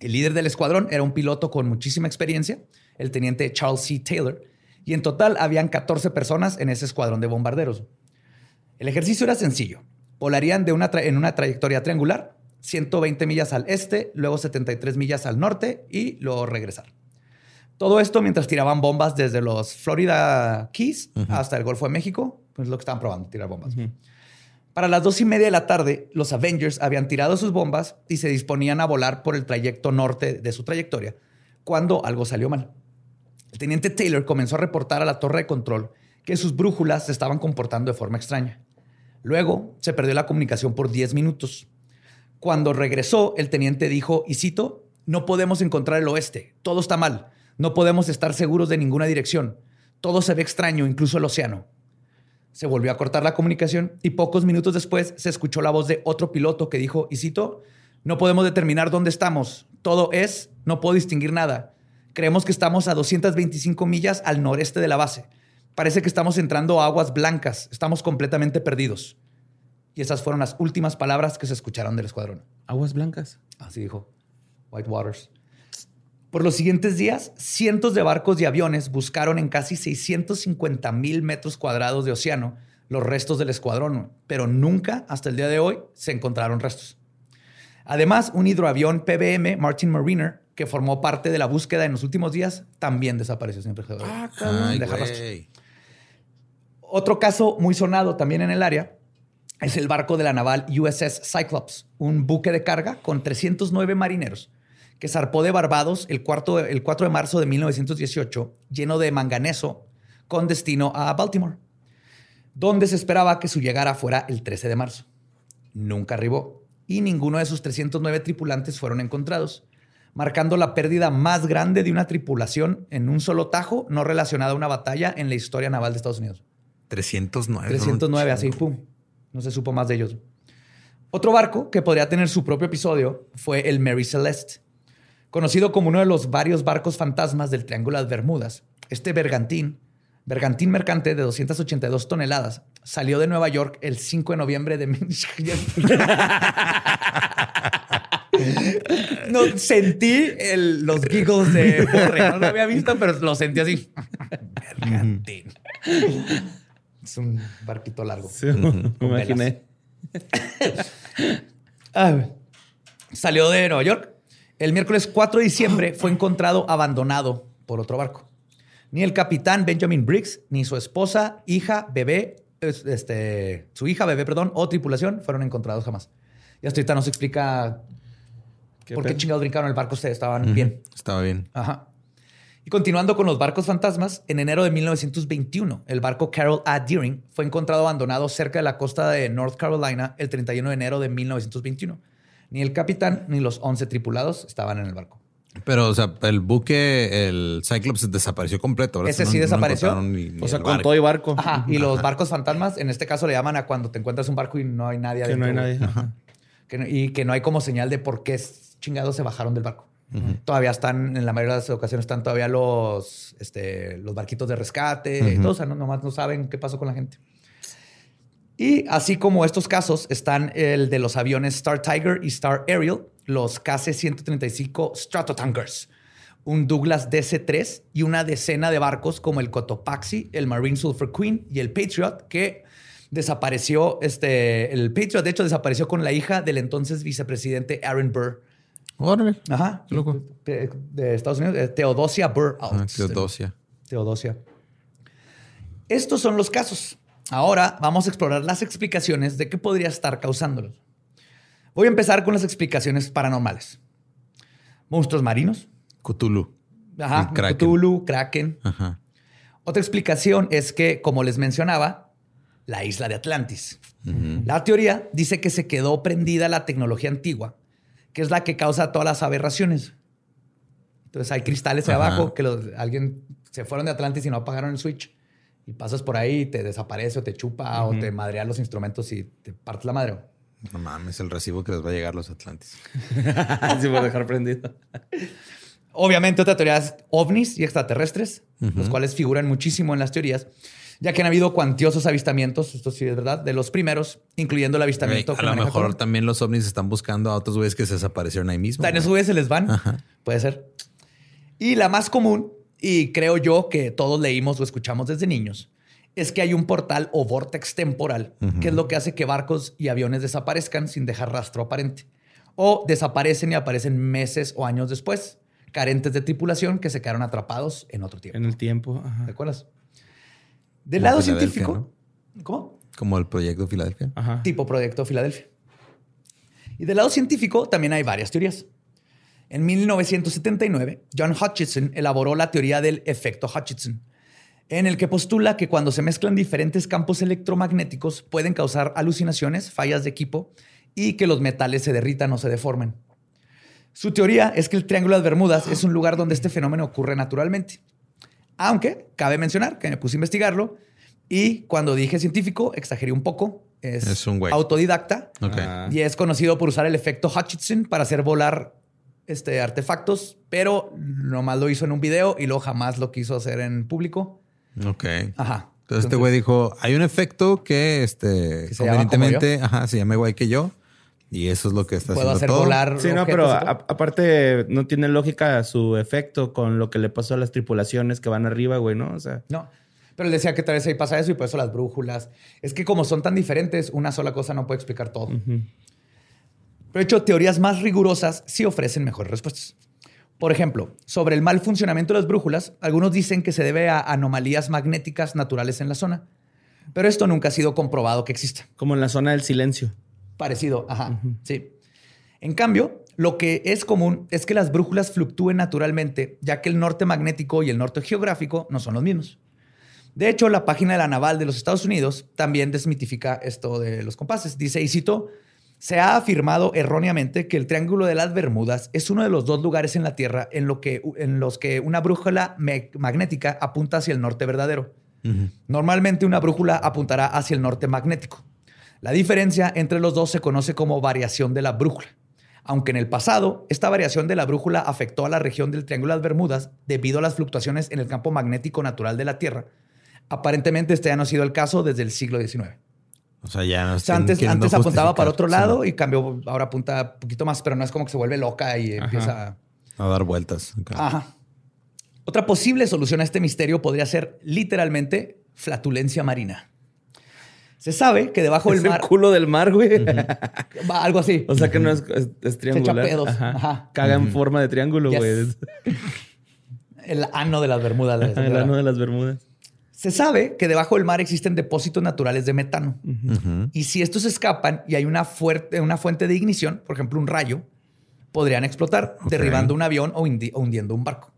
Speaker 4: El líder del escuadrón era un piloto con muchísima experiencia, el teniente Charles C. Taylor, y en total habían 14 personas en ese escuadrón de bombarderos. El ejercicio era sencillo. Volarían de una en una trayectoria triangular, 120 millas al este, luego 73 millas al norte y luego regresar. Todo esto mientras tiraban bombas desde los Florida Keys hasta el Golfo de México, pues lo que estaban probando, tirar bombas. Para las dos y media de la tarde, los Avengers habían tirado sus bombas y se disponían a volar por el trayecto norte de su trayectoria, cuando algo salió mal. El teniente Taylor comenzó a reportar a la torre de control que sus brújulas se estaban comportando de forma extraña. Luego se perdió la comunicación por 10 minutos. Cuando regresó, el teniente dijo, y cito, no podemos encontrar el oeste, todo está mal, no podemos estar seguros de ninguna dirección, todo se ve extraño, incluso el océano. Se volvió a cortar la comunicación y pocos minutos después se escuchó la voz de otro piloto que dijo, y cito, no podemos determinar dónde estamos, todo es, no puedo distinguir nada. Creemos que estamos a 225 millas al noreste de la base. Parece que estamos entrando a aguas blancas, estamos completamente perdidos. Y esas fueron las últimas palabras que se escucharon del escuadrón.
Speaker 5: Aguas blancas.
Speaker 4: Así dijo White Waters. Por los siguientes días, cientos de barcos y aviones buscaron en casi 650 mil metros cuadrados de océano los restos del escuadrón, pero nunca hasta el día de hoy se encontraron restos. Además, un hidroavión PBM Martin Mariner, que formó parte de la búsqueda en los últimos días, también desapareció sin
Speaker 3: güey.
Speaker 4: Otro caso muy sonado también en el área es el barco de la naval USS Cyclops, un buque de carga con 309 marineros que zarpó de Barbados el, cuarto- el 4 de marzo de 1918 lleno de manganeso con destino a Baltimore, donde se esperaba que su llegada fuera el 13 de marzo. Nunca arribó y ninguno de sus 309 tripulantes fueron encontrados, marcando la pérdida más grande de una tripulación en un solo tajo no relacionada a una batalla en la historia naval de Estados Unidos.
Speaker 3: 309.
Speaker 4: 309, así, pum. No se supo más de ellos. Otro barco que podría tener su propio episodio fue el Mary Celeste. Conocido como uno de los varios barcos fantasmas del Triángulo de las Bermudas, este bergantín, bergantín mercante de 282 toneladas, salió de Nueva York el 5 de noviembre de... no, sentí el- los giggles de Borre. No lo había visto, pero lo sentí así. bergantín. Es un barquito largo.
Speaker 5: Sí, me imaginé.
Speaker 4: Ah, salió de Nueva York. El miércoles 4 de diciembre fue encontrado abandonado por otro barco. Ni el capitán Benjamin Briggs, ni su esposa, hija, bebé, es- este, su hija, bebé, perdón, o tripulación fueron encontrados jamás. Y hasta ahorita no se explica
Speaker 5: ¿Qué
Speaker 4: por qué
Speaker 5: pedo?
Speaker 4: chingados brincaron el barco. Ustedes estaban bien.
Speaker 3: Estaba bien.
Speaker 4: Ajá. Y continuando con los barcos fantasmas, en enero de 1921, el barco Carol A. Deering fue encontrado abandonado cerca de la costa de North Carolina el 31 de enero de 1921. Ni el capitán ni los 11 tripulados estaban en el barco.
Speaker 3: Pero, o sea, el buque, el Cyclops desapareció completo. ¿verdad?
Speaker 4: Ese sí desapareció.
Speaker 3: encontraron ni- ni
Speaker 5: O sea, con todo y barco.
Speaker 4: Ajá. Y los barcos fantasmas, en este caso le llaman a cuando te encuentras un barco y no hay nadie
Speaker 5: Que no hay nadie. Ajá.
Speaker 4: Que no- y que no hay como señal de por qué chingados se bajaron del barco. Todavía están, en la mayoría de las ocasiones, están todavía los, este, los barquitos de rescate y todo. O sea, no, nomás no saben qué pasó con la gente. Y así como estos casos, están el de los aviones Star Tiger y Star Ariel, los KC-135 Stratotankers, un Douglas DC-3 y una decena de barcos como el Cotopaxi, el Marine Sulphur Queen y el Patriot, que desapareció, este, el Patriot de hecho desapareció con la hija del entonces vicepresidente Aaron Burr.
Speaker 3: Órale.
Speaker 4: Ajá.
Speaker 3: Qué loco.
Speaker 4: De, de Estados Unidos, Teodosia Burr.
Speaker 3: Ah, Teodosia.
Speaker 4: Teodosia. Estos son los casos. Ahora vamos a explorar las explicaciones de qué podría estar causándolos. Voy a empezar con las explicaciones paranormales. Monstruos marinos.
Speaker 3: Cthulhu.
Speaker 4: Ajá.
Speaker 3: Kraken.
Speaker 4: Cthulhu, Kraken.
Speaker 3: Ajá.
Speaker 4: Otra explicación es que, como les mencionaba, la isla de Atlantis. La teoría dice que se quedó prendida la tecnología antigua, que es la que causa todas las aberraciones. Entonces hay cristales ahí abajo que los- alguien se fueron de Atlantis y no apagaron el switch Y pasas por ahí y te desaparece o te chupa o te madrea los instrumentos y te partes la madre.
Speaker 3: No mames, el recibo que les va a llegar a los Atlantis.
Speaker 5: Así por dejar prendido.
Speaker 4: Obviamente, otra teoría es ovnis y extraterrestres, los cuales figuran muchísimo en las teorías, ya que han habido cuantiosos avistamientos, esto sí es verdad, de los primeros, incluyendo el avistamiento.
Speaker 3: Güey, a lo mejor también los ovnis están buscando a otros güeyes que se desaparecieron ahí mismo.
Speaker 4: En esos
Speaker 3: güey.
Speaker 4: güeyes se les van. Puede ser. Y la más común, y creo yo que todos leímos o escuchamos desde niños, es que hay un portal o vortex temporal, que es lo que hace que barcos y aviones desaparezcan sin dejar rastro aparente. O desaparecen y aparecen meses o años después, carentes de tripulación que se quedaron atrapados en otro tiempo.
Speaker 5: En el tiempo. Ajá.
Speaker 4: ¿Te acuerdas? Del
Speaker 3: Como
Speaker 4: lado científico. ¿Cómo?
Speaker 3: Como el proyecto Filadelfia.
Speaker 5: Ajá.
Speaker 4: tipo Proyecto Filadelfia. Y del lado científico también hay varias teorías. En 1979, John Hutchinson elaboró la teoría del efecto Hutchinson, en el que postula que cuando se mezclan diferentes campos electromagnéticos pueden causar alucinaciones, fallas de equipo y que los metales se derritan o se deformen. Su teoría es que el Triángulo de las Bermudas es un lugar donde este fenómeno ocurre naturalmente. Aunque cabe mencionar que me puse a investigarlo y cuando dije científico exageré un poco. Es,
Speaker 3: Es un
Speaker 4: autodidacta y es conocido por usar el efecto Hutchinson para hacer volar este, artefactos, pero nomás lo hizo en un video y luego jamás lo quiso hacer en público.
Speaker 3: Ok.
Speaker 4: Ajá.
Speaker 3: Entonces este güey dijo, hay un efecto que este
Speaker 4: Que se llama
Speaker 3: convenientemente, ajá, se llama igual que yo. Y eso es lo que está
Speaker 4: Puedo
Speaker 3: haciendo
Speaker 4: hacer
Speaker 3: todo.
Speaker 4: volar.
Speaker 5: Sí, no, pero a- aparte no tiene lógica su efecto con lo que le pasó a las tripulaciones que van arriba, güey, ¿no? O sea,
Speaker 4: No. Pero él decía que tal vez ahí pasa eso y por eso las brújulas. Es que como son tan diferentes, una sola cosa no puede explicar todo. Pero de hecho, teorías más rigurosas sí ofrecen mejores respuestas. Por ejemplo, sobre el mal funcionamiento de las brújulas, algunos dicen que se debe a anomalías magnéticas naturales en la zona. Pero esto nunca ha sido comprobado que exista.
Speaker 5: como en la zona del silencio.
Speaker 4: Parecido, ajá, sí. En cambio, lo que es común es que las brújulas fluctúen naturalmente, ya que el norte magnético y el norte geográfico no son los mismos. De hecho, la página de la Naval de los Estados Unidos también desmitifica esto de los compases. Dice, y cito, se ha afirmado erróneamente que el Triángulo de las Bermudas es uno de los dos lugares en la Tierra en, lo que, en los que una brújula magnética apunta hacia el norte verdadero. Normalmente una brújula apuntará hacia el norte magnético. La diferencia entre los dos se conoce como variación de la brújula. Aunque en el pasado, esta variación de la brújula afectó a la región del Triángulo de las Bermudas debido a las fluctuaciones en el campo magnético natural de la Tierra, aparentemente este ya no ha sido el caso desde el siglo XIX.
Speaker 3: O sea, ya no
Speaker 4: O sea, antes, antes apuntaba para otro lado y cambió, ahora apunta un poquito más, pero no es como que se vuelve loca y empieza a...
Speaker 3: dar vueltas.
Speaker 4: Ajá. Otra posible solución a este misterio podría ser literalmente flatulencia marina. Se sabe que debajo del
Speaker 5: Es el
Speaker 4: mar,
Speaker 5: culo del mar, güey.
Speaker 4: va algo así.
Speaker 5: O sea que no es, es, es triangular.
Speaker 4: pedos.
Speaker 5: Ajá.
Speaker 4: Ajá.
Speaker 5: Caga en forma de triángulo,
Speaker 4: Yes.
Speaker 5: güey.
Speaker 4: El ano de las Bermudas. la
Speaker 5: El ano de las Bermudas.
Speaker 4: Se sabe que debajo del mar existen depósitos naturales de metano. Y si estos escapan y hay una, fuerte, una fuente de ignición, por ejemplo, un rayo, podrían explotar, derribando un avión o, hundiendo un barco.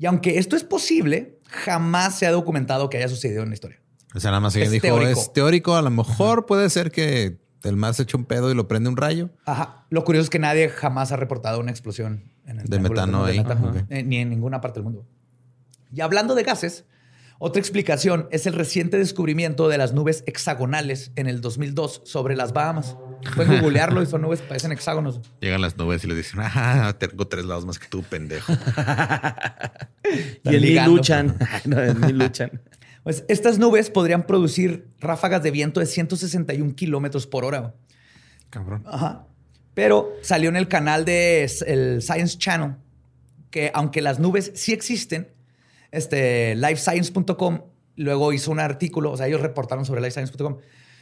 Speaker 4: Y aunque esto es posible, jamás se ha documentado que haya sucedido en la historia.
Speaker 3: O sea, nada más
Speaker 4: Es
Speaker 3: dijo,
Speaker 4: teórico.
Speaker 3: es teórico. A lo mejor puede ser que el mar se eche un pedo y lo prende un rayo.
Speaker 4: Ajá. Lo curioso es que nadie jamás ha reportado una explosión en el
Speaker 3: De metano
Speaker 4: de
Speaker 3: ahí.
Speaker 4: metano,
Speaker 3: Ajá.
Speaker 4: eh, ni en ninguna parte del mundo. Y hablando de gases, otra explicación es el reciente descubrimiento de las nubes hexagonales en el 2002 sobre las Bahamas. Pueden googlearlo y son nubes que parecen hexágonos.
Speaker 3: Llegan las nubes y le dicen, ah, tengo tres lados más que tú, pendejo.
Speaker 5: Y el ni
Speaker 4: ligando.
Speaker 5: luchan. no, el ni luchan.
Speaker 4: Pues estas nubes podrían producir ráfagas de viento de 161 kilómetros por hora.
Speaker 3: Cabrón.
Speaker 4: Ajá. Pero salió en el canal de el Science Channel que aunque las nubes sí existen, este lifescience.com luego hizo un artículo, o sea, ellos reportaron sobre lifescience.com,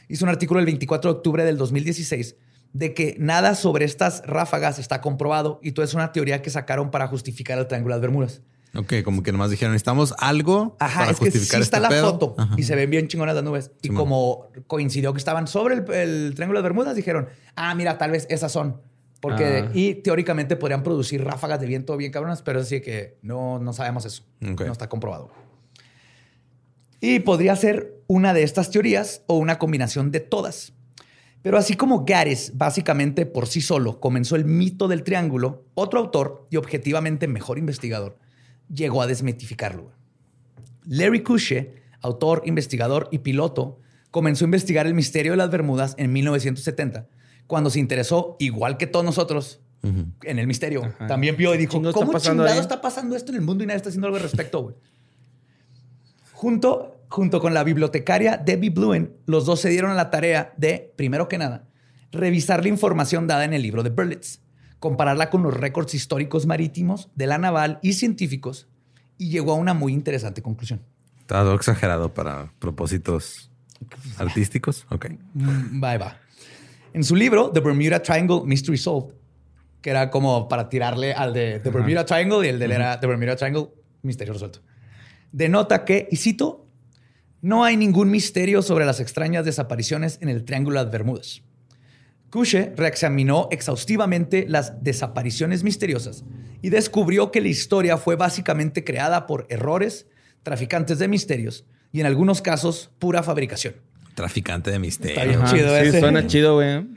Speaker 4: hizo un artículo el 24 de octubre del 2016 de que nada sobre estas ráfagas está comprobado y todo es una teoría que sacaron para justificar el Triángulo de las Bermudas.
Speaker 3: Ok, como que nomás dijeron, necesitamos algo
Speaker 4: Ajá,
Speaker 3: para
Speaker 4: es que sí
Speaker 3: justificar
Speaker 4: está
Speaker 3: este
Speaker 4: la
Speaker 3: pedo".
Speaker 4: foto
Speaker 3: Ajá.
Speaker 4: y se ven bien chingonas las nubes. Y
Speaker 3: Simón.
Speaker 4: como coincidió que estaban sobre el, el Triángulo de Bermudas, dijeron, ah, mira, tal vez esas son. Porque,
Speaker 5: Ah.
Speaker 4: y teóricamente podrían producir ráfagas de viento bien cabronas, pero sí que no, no sabemos eso.
Speaker 3: Ok.
Speaker 4: No está comprobado. Y podría ser una de estas teorías o una combinación de todas. Pero así como Gares, básicamente por sí solo, comenzó el mito del triángulo, otro autor y objetivamente mejor investigador llegó a desmitificarlo. Larry Kusche, autor, investigador y piloto, comenzó a investigar el misterio de las Bermudas en 1970, cuando se interesó, igual que todos nosotros, en el misterio. También vio y dijo,
Speaker 5: Chingo está
Speaker 4: ¿cómo
Speaker 5: pasando
Speaker 4: chingado
Speaker 5: ahí?"
Speaker 4: está pasando esto en el mundo y nadie está haciendo algo al respecto, güey? Junto, junto con la bibliotecaria Debbie Bluen, los dos se dieron a la tarea de, primero que nada, revisar la información dada en el libro de Berlitz, compararla con los récords históricos marítimos de la naval y científicos, y llegó a una muy interesante conclusión.
Speaker 3: Está todo exagerado para propósitos artísticos. Ok.
Speaker 4: Mm, Va, ahí va. En su libro, The Bermuda Triangle Mystery Solved, que era como para tirarle al de The Bermuda Triangle y el de él era The Bermuda Triangle Misterio Resuelto. Denota que, y cito, no hay ningún misterio sobre las extrañas desapariciones en el Triángulo de Bermudas. Cushé reexaminó exhaustivamente las desapariciones misteriosas y descubrió que la historia fue básicamente creada por errores, traficantes de misterios y en algunos casos pura fabricación.
Speaker 3: Traficante de misterio.
Speaker 4: Está bien
Speaker 5: Ajá,
Speaker 4: chido
Speaker 5: sí,
Speaker 4: ese.
Speaker 5: suena chido, güey.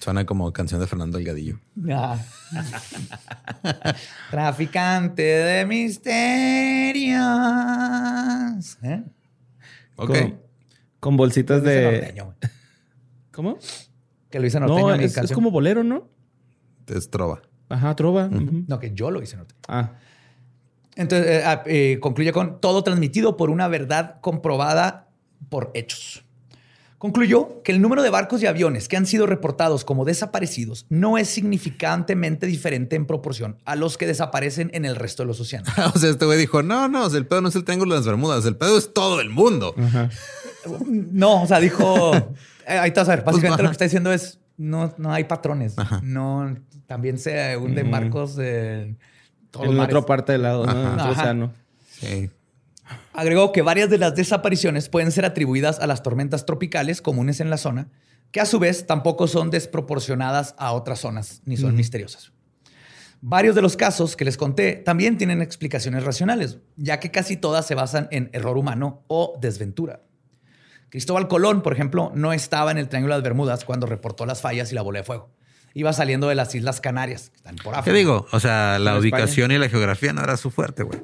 Speaker 3: Suena como canción de Fernando Delgadillo.
Speaker 4: Ah. Traficante de misterios. ¿Eh?
Speaker 3: Ok.
Speaker 5: Con, con bolsitas de...
Speaker 4: Norteño.
Speaker 5: ¿Cómo?
Speaker 4: Que lo hice norteño
Speaker 5: No,
Speaker 4: en
Speaker 5: es, es como bolero, ¿no?
Speaker 3: Es trova.
Speaker 5: Ajá, trova.
Speaker 4: No, que yo lo hice norteño.
Speaker 5: Ah,
Speaker 4: Entonces, eh, ah, eh, concluye con todo transmitido por una verdad comprobada por hechos. Concluyó que el número de barcos y aviones que han sido reportados como desaparecidos no es significantemente diferente en proporción a los que desaparecen en el resto de los océanos.
Speaker 3: o sea, este güey dijo, no, no, el pedo no es el triángulo de las Bermudas, el pedo es todo el mundo.
Speaker 5: ajá.
Speaker 4: No, o sea, dijo. eh, ahí te vas a ver. Básicamente
Speaker 3: Pues,
Speaker 4: lo
Speaker 3: ajá.
Speaker 4: que está diciendo es: no, no hay patrones.
Speaker 3: Ajá.
Speaker 4: No, también se hunden barcos en todos
Speaker 5: En
Speaker 4: los
Speaker 5: la otra parte del lado, ¿no?
Speaker 3: Ajá.
Speaker 5: océano.
Speaker 3: Sí.
Speaker 4: Agregó que varias de las desapariciones pueden ser atribuidas a las tormentas tropicales comunes en la zona, que a su vez tampoco son desproporcionadas a otras zonas ni son misteriosas. Varios de los casos que les conté también tienen explicaciones racionales, ya que casi todas se basan en error humano o desventura. Cristóbal Colón, por ejemplo, no estaba en el Triángulo de las Bermudas cuando reportó las fallas y la bola de fuego. Iba saliendo de las Islas Canarias, que están por
Speaker 3: ¿Qué
Speaker 4: África.
Speaker 3: digo? O sea, la ubicación y la geografía no era su fuerte, güey.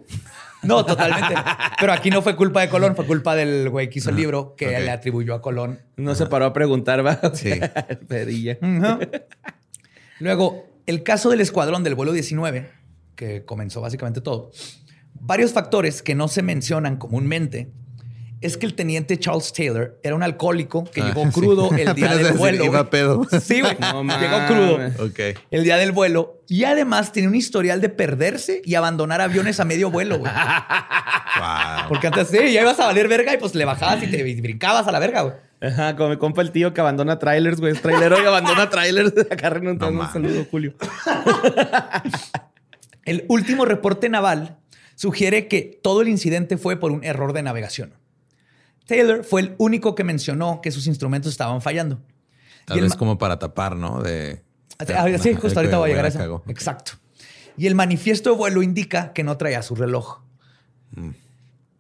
Speaker 4: No, totalmente. Pero aquí no fue culpa de Colón, fue culpa del güey que hizo el libro que le atribuyó a Colón.
Speaker 5: No se paró a preguntar, va.
Speaker 3: Sí.
Speaker 5: Perilla.
Speaker 4: Luego, el caso del escuadrón del vuelo 19, que comenzó básicamente todo. Varios factores que no se mencionan comúnmente es que el teniente Charles Taylor era un alcohólico que
Speaker 3: Ah,
Speaker 4: llegó
Speaker 3: sí.
Speaker 4: crudo el día del vuelo.
Speaker 3: iba pedo.
Speaker 4: Sí, güey.
Speaker 5: No
Speaker 4: llegó crudo
Speaker 5: mames.
Speaker 3: Ok.
Speaker 4: el día del vuelo y además tenía un historial de perderse y abandonar aviones a medio vuelo, güey.
Speaker 3: Wow.
Speaker 4: Porque antes sí, ya ibas a valer verga y pues le bajabas y te brincabas a la verga, güey.
Speaker 5: Ajá, como mi compa el tío que abandona trailers, güey. Es trailero y abandona trailers. Agarren un,
Speaker 3: No
Speaker 5: un saludo, Julio.
Speaker 4: El último reporte naval sugiere que todo el incidente fue por un error de navegación. Taylor fue el único que mencionó que sus instrumentos estaban fallando.
Speaker 3: Tal vez como para tapar, ¿no? De.
Speaker 4: Ah, sí, justo ahorita voy a llegar a eso. Exacto. Y el manifiesto de vuelo indica que no traía su reloj.
Speaker 3: Mm.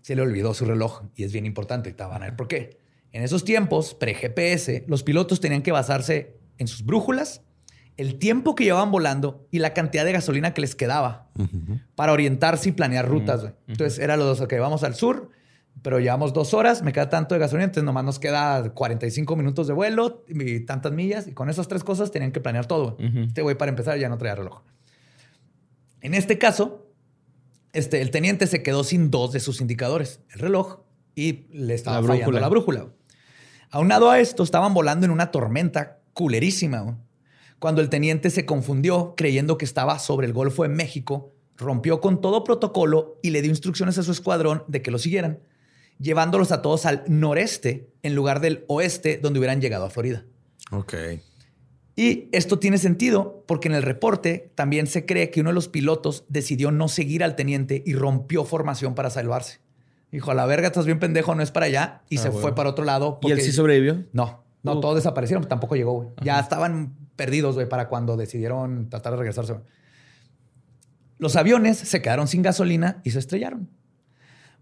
Speaker 4: Se le olvidó su reloj y es bien importante. Ahorita van a ver por qué. En esos tiempos, pre-GPS, los pilotos tenían que basarse en sus brújulas, el tiempo que llevaban volando y la cantidad de gasolina que les quedaba para orientarse y planear rutas. Entonces era los dos, ok, vamos al sur, pero llevamos dos horas, me queda tanto de gasolina, entonces nomás nos queda 45 minutos de vuelo y tantas millas. Y con esas tres cosas tenían que planear todo. güey.
Speaker 5: Ujú.
Speaker 4: Este güey, para empezar, ya no traía reloj. En este caso, este, el teniente se quedó sin dos de sus indicadores, el reloj y le estaba
Speaker 5: La
Speaker 4: fallando
Speaker 5: brújula.
Speaker 4: la brújula. Aunado a esto, estaban volando en una tormenta culerísima. güey. Cuando el teniente se confundió creyendo que estaba sobre el Golfo de México, rompió con todo protocolo y le dio instrucciones a su escuadrón de que lo siguieran, llevándolos a todos al noreste en lugar del oeste donde hubieran llegado a Florida.
Speaker 3: Ok.
Speaker 4: Y esto tiene sentido porque en el reporte también se cree que uno de los pilotos decidió no seguir al teniente y rompió formación para salvarse. Dijo, a la verga, estás bien pendejo, no es para allá. Y
Speaker 5: Ah,
Speaker 4: se
Speaker 5: bueno.
Speaker 4: fue para otro lado.
Speaker 5: ¿Y él sí sobrevivió?
Speaker 4: No, no,
Speaker 5: Uh.
Speaker 4: todos desaparecieron, pues tampoco llegó, güey. Ya estaban perdidos, güey, para cuando decidieron tratar de regresarse. Los aviones se quedaron sin gasolina y se estrellaron.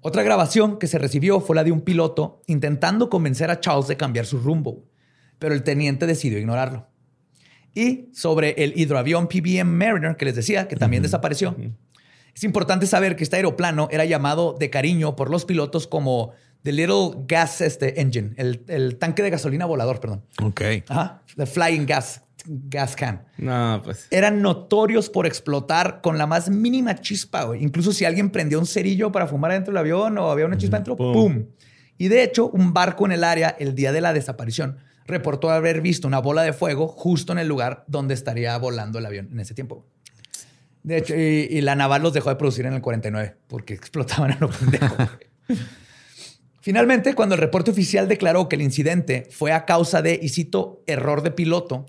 Speaker 4: Otra grabación que se recibió fue la de un piloto intentando convencer a Charles de cambiar su rumbo, pero el teniente decidió ignorarlo. Y sobre el hidroavión PBM Mariner, que les decía, que también desapareció. Es importante saber que este aeroplano era llamado de cariño por los pilotos como The Little Gas este, Engine, el, el tanque de gasolina volador, perdón.
Speaker 3: Ok.
Speaker 4: Ajá. The Flying Gas, gas Can.
Speaker 5: No, pues.
Speaker 4: Eran notorios por explotar con la más mínima chispa, güey. Incluso si alguien prendió un cerillo para fumar dentro del avión o había una chispa dentro,
Speaker 5: Pum.
Speaker 4: ¡pum! Y de hecho, un barco en el área el día de la desaparición reportó haber visto una bola de fuego justo en el lugar donde estaría volando el avión en ese tiempo. De hecho, y, y la naval los dejó de producir en el 49 porque explotaban a lo pendejo. Finalmente, cuando el reporte oficial declaró que el incidente fue a causa de, y cito, error de piloto,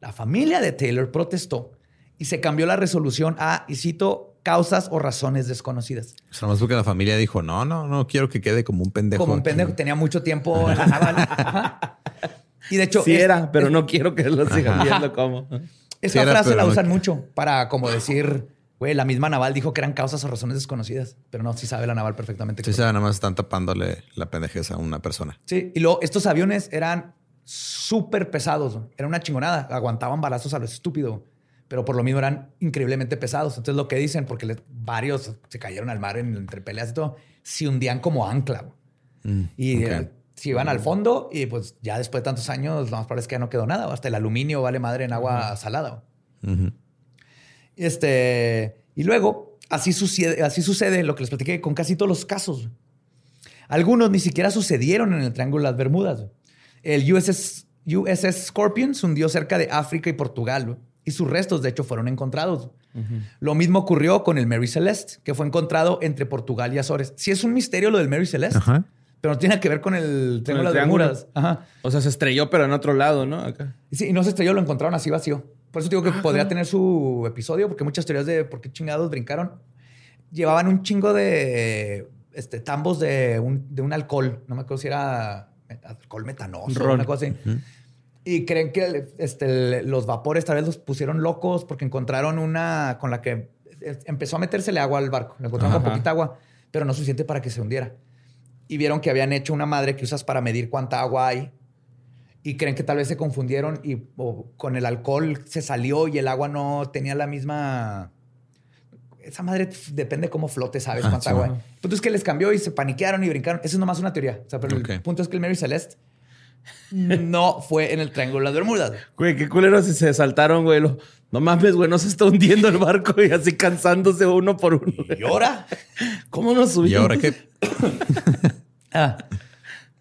Speaker 4: la familia de Taylor protestó y se cambió la resolución a, y cito, causas o razones desconocidas.
Speaker 3: O sea, nomás porque la familia dijo, no, no, no quiero que quede como un pendejo.
Speaker 4: Como un
Speaker 3: aquí".
Speaker 4: pendejo, tenía mucho tiempo en la naval. Y de hecho,
Speaker 5: Sí
Speaker 4: es-
Speaker 5: era, pero no quiero que lo sigan
Speaker 3: Ajá.
Speaker 5: viendo como.
Speaker 4: esta
Speaker 3: Sí era,
Speaker 4: frase la
Speaker 3: no-
Speaker 4: usan mucho para como decir, güey, la misma naval dijo que eran causas o razones desconocidas, pero no, sí sabe la naval perfectamente.
Speaker 3: Sí, sea, nada más están tapándole la pendejez a una persona.
Speaker 4: Sí, y luego estos aviones eran súper pesados. Era una chingonada. Aguantaban balazos a lo estúpido, pero por lo mismo eran increíblemente pesados. Entonces, lo que dicen, porque varios se cayeron al mar en, entre peleas y todo, se hundían como ancla.
Speaker 3: Mm,
Speaker 4: Y
Speaker 3: ok.
Speaker 4: eh, se iban al fondo y pues ya después de tantos años, lo más probable es que ya no quedó nada. Hasta el aluminio vale madre en agua salada. Este, y luego, así sucede, así sucede lo que les platiqué con casi todos los casos. Algunos ni siquiera sucedieron en el Triángulo de las Bermudas. El USS, USS Scorpion se hundió cerca de África y Portugal y sus restos, de hecho, fueron encontrados. Lo mismo ocurrió con el Mary Celeste, que fue encontrado entre Portugal y Azores. Sí es un misterio lo del Mary Celeste,
Speaker 3: Ajá.
Speaker 4: pero no tiene nada que ver con el Triángulo de las. Bermudas. Ajá.
Speaker 5: O sea, se estrelló, pero en otro lado, ¿no? Acá.
Speaker 4: Y Sí, y no se estrelló, lo encontraron así vacío. Por eso digo que podría tener su episodio, porque muchas teorías de por qué chingados brincaron. Llevaban un chingo de este, tambos de un, de un alcohol. No me acuerdo si era alcohol metanoso
Speaker 5: Ron.
Speaker 4: una cosa así. Y creen que este, los vapores tal vez los pusieron locos porque encontraron una con la que empezó a metérsele agua al barco. Le encontraron con poquita agua, pero no suficiente para que se hundiera. Y vieron que habían hecho una madre que usas para medir cuánta agua hay y creen que tal vez se confundieron y o con el alcohol se salió y el agua no tenía la misma. Esa madre depende cómo flote, ¿sabes?
Speaker 3: Ah,
Speaker 4: Cuánta
Speaker 3: sí.
Speaker 4: agua. El punto es que les cambió y se paniquearon y brincaron. Eso es nomás una teoría. O sea, pero el punto es que el Mary Celeste no fue en el Triángulo de las Bermudas.
Speaker 5: Güey, qué culeros si se saltaron, güey. Lo- No mames, güey, no se está hundiendo el barco y así cansándose uno por uno.
Speaker 4: ¿Y ahora?
Speaker 5: ¿Cómo nos subimos?
Speaker 3: ¿Y ahora qué?
Speaker 4: Ah.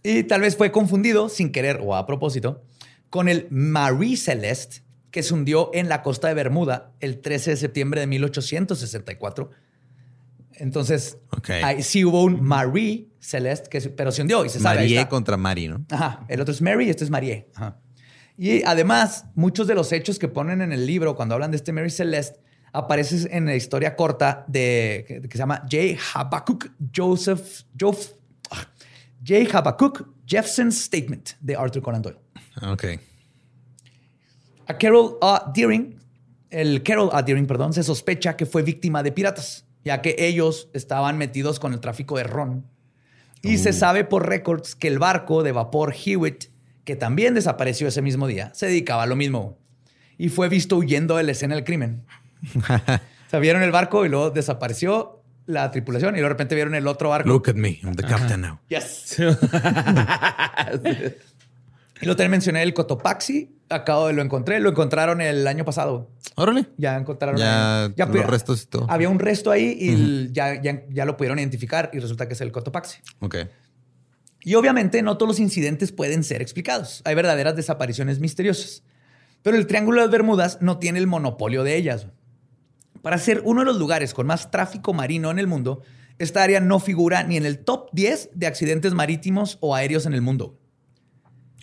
Speaker 4: Y tal vez fue confundido, sin querer o a propósito, con el Marie Celeste, que se hundió en la costa de Bermuda el 13 de septiembre de 1864. Entonces, ahí sí hubo un Marie Celeste, que, pero se hundió y se sabe.
Speaker 3: Marie contra Mari, ¿no?
Speaker 4: Ajá, el otro es Mary y este es Marie. Ajá. Y además, muchos de los hechos que ponen en el libro cuando hablan de este Mary Celeste aparecen en la historia corta de que, que se llama J. Habakkuk Joseph, ah, J. Habakkuk Jeffson's Statement de Arthur Conan Doyle.
Speaker 3: Ok.
Speaker 4: A Carol A. Deering, el Carol A. Deering, perdón, se sospecha que fue víctima de piratas, ya que ellos estaban metidos con el tráfico de ron. Y se sabe por récords que el barco de vapor Hewitt, que también desapareció ese mismo día, se dedicaba a lo mismo. Y fue visto huyendo de la escena del crimen. o sea, vieron el barco y luego desapareció la tripulación y de repente vieron el otro barco.
Speaker 3: Look at me. I'm the captain now.
Speaker 4: Yes. Y lo también mencioné el Cotopaxi. Acabo de lo encontré. Lo encontraron el año pasado.
Speaker 3: Órale.
Speaker 4: Ya encontraron.
Speaker 3: Ya los restos y todo.
Speaker 4: Había un resto ahí y ya, ya, ya lo pudieron identificar y resulta que es el Cotopaxi.
Speaker 3: Ok.
Speaker 4: Y obviamente no todos los incidentes pueden ser explicados. Hay verdaderas desapariciones misteriosas. Pero el Triángulo de las Bermudas no tiene el monopolio de ellas. Para ser uno de los lugares con más tráfico marino en el mundo, esta área no figura ni en el top 10 de accidentes marítimos o aéreos en el mundo.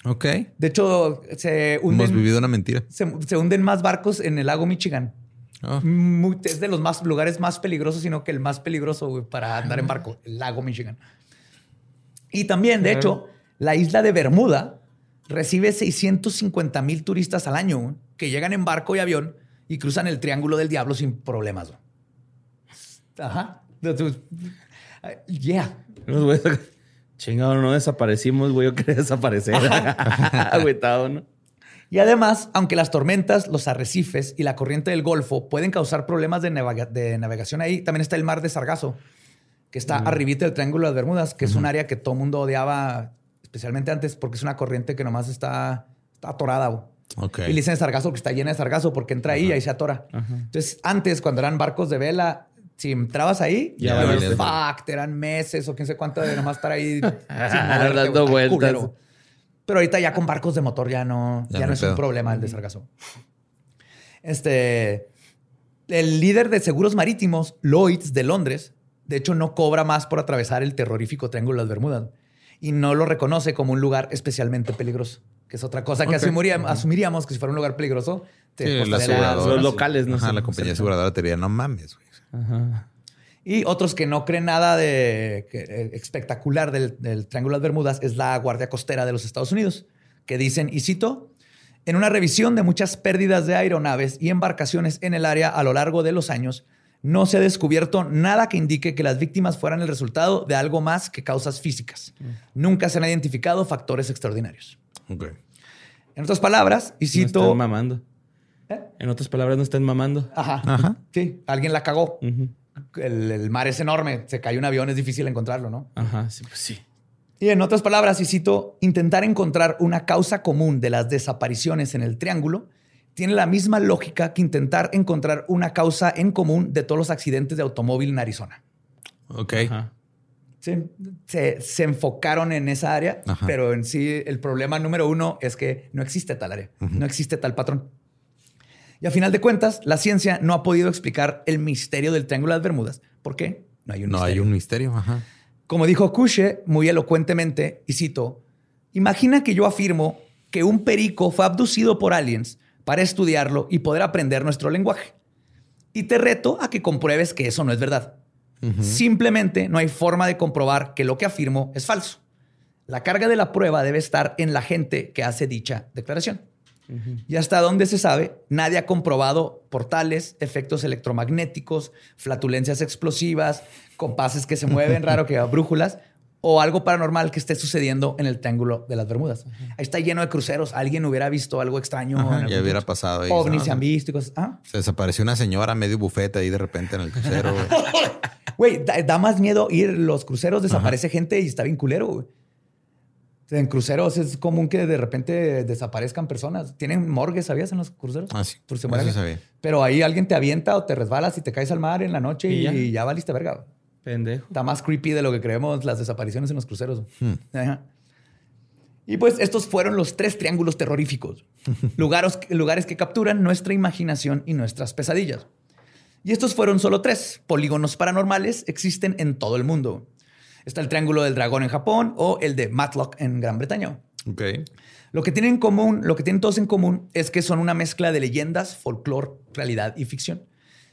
Speaker 3: Ok.
Speaker 4: De hecho, se
Speaker 3: Hemos
Speaker 4: hunden,
Speaker 3: vivido una mentira.
Speaker 4: se, se hunden más barcos en el lago Michigan.
Speaker 3: Oh,
Speaker 4: Muy- es de los más lugares más peligrosos, sino que el más peligroso para andar en barco, el lago Michigan. Y también, de hecho, la isla de Bermuda recibe 650 mil turistas al año que llegan en barco y avión y cruzan el Triángulo del Diablo sin problemas. Ajá. Yeah.
Speaker 5: Chingado, no desaparecimos, güey. Yo quería desaparecer. Agüitado, ¿no?
Speaker 4: Y además, aunque las tormentas, los arrecifes y la corriente del Golfo pueden causar problemas de, navega- de navegación ahí, también está el mar de Sargazo, que está arribita del Triángulo de las Bermudas, que es un área que todo mundo odiaba, especialmente antes, porque es una corriente que nomás está, está atorada. güey. Y le dicen sargazo que está llena de sargazo porque entra ahí y ahí se atora. Entonces, antes, cuando eran barcos de vela, si entrabas ahí,
Speaker 5: Ya
Speaker 4: ya, fuck, te eran meses o quién sé cuánto de nomás estar ahí sin
Speaker 5: Dando
Speaker 4: está
Speaker 5: vueltas.
Speaker 4: culero. Pero ahorita ya con barcos de motor ya no,
Speaker 3: Ya
Speaker 4: ya
Speaker 3: no
Speaker 4: es un problema el de sargazo. Este, el líder de seguros marítimos, Lloyds de Londres, de hecho no cobra más por atravesar el terrorífico Triángulo de las Bermudas y no lo reconoce como un lugar especialmente peligroso, que es otra cosa que
Speaker 5: Ok.
Speaker 4: asumiríamos, asumiríamos que si fuera un lugar peligroso, te
Speaker 3: Sí, la
Speaker 5: los locales, no
Speaker 3: Ajá,
Speaker 5: sé.
Speaker 3: la compañía aseguradora te diría, no mames, güey.
Speaker 5: Ajá.
Speaker 4: Y otros que no creen nada de que, eh, espectacular del, del Triángulo de las Bermudas es la Guardia Costera de los Estados Unidos, que dicen, y cito, en una revisión de muchas pérdidas de aeronaves y embarcaciones en el área a lo largo de los años, no se ha descubierto nada que indique que las víctimas fueran el resultado de algo más que causas físicas. Nunca se han identificado factores extraordinarios. En otras palabras, y
Speaker 5: No
Speaker 4: cito...
Speaker 5: están mamando.
Speaker 4: ¿Eh?
Speaker 5: En otras palabras, no están mamando.
Speaker 4: Ajá,
Speaker 3: Ajá.
Speaker 4: sí, alguien la cagó. El, el mar es enorme, se cae un avión, es difícil encontrarlo, ¿no?
Speaker 5: Ajá, sí, pues sí.
Speaker 4: Y en otras palabras, y cito, intentar encontrar una causa común de las desapariciones en el triángulo tiene la misma lógica que intentar encontrar una causa en común de todos los accidentes de automóvil en Arizona.
Speaker 3: Ok.
Speaker 5: Ajá.
Speaker 4: Sí, se, se enfocaron en esa área,
Speaker 3: Ajá.
Speaker 4: pero en sí el problema número uno es que no existe tal área, no existe tal patrón. Y a final de cuentas, la ciencia no ha podido explicar el misterio del Triángulo de las Bermudas. ¿Por qué? No hay un
Speaker 3: No hay
Speaker 4: misterio.
Speaker 3: un misterio. Ajá.
Speaker 4: Como dijo Kushe muy elocuentemente, y cito, imagina que yo afirmo que un perico fue abducido por aliens para estudiarlo y poder aprender nuestro lenguaje. Y te reto a que compruebes que eso no es verdad. Simplemente no hay forma de comprobar que lo que afirmo es falso. La carga de la prueba debe estar en la gente que hace dicha declaración. Y hasta donde se sabe, nadie ha comprobado portales, efectos electromagnéticos, flatulencias explosivas, compases que se mueven, raro que brújulas, o algo paranormal que esté sucediendo en el Triángulo de las Bermudas. Ahí está lleno de cruceros. Alguien hubiera visto algo extraño.
Speaker 3: Ajá, ya hubiera pasado ahí.
Speaker 4: Ovnis
Speaker 3: No,
Speaker 4: se han visto y cosas. Ah,
Speaker 3: Se desapareció una señora medio bufete ahí de repente en el crucero. güey.
Speaker 4: Da, da más miedo ir los cruceros, desaparece gente y está bien culero, güey. En cruceros es común que de repente desaparezcan personas. Tienen morgues, ¿sabías? En los cruceros.
Speaker 3: Ah, sí.
Speaker 4: Por si
Speaker 3: Eso
Speaker 4: muere
Speaker 3: sí
Speaker 4: alguien.
Speaker 3: sabía.
Speaker 4: Pero ahí alguien te avienta o te resbalas y te caes al mar en la noche y,
Speaker 5: ¿Y
Speaker 4: ya?
Speaker 5: ya?
Speaker 4: valiste verga.
Speaker 5: Pendejo.
Speaker 4: Está más creepy de lo que creemos las desapariciones en los cruceros.
Speaker 3: Hmm.
Speaker 4: Y pues estos fueron los tres triángulos terroríficos. lugares, lugares que capturan nuestra imaginación y nuestras pesadillas. Y estos fueron solo tres. Polígonos paranormales existen en todo el mundo. Está el Triángulo del Dragón en Japón o el de Matlock en Gran Bretaña.
Speaker 3: Ok.
Speaker 4: Lo que tienen en común, lo que tienen todos en común es que son una mezcla de leyendas, folclore, realidad y ficción.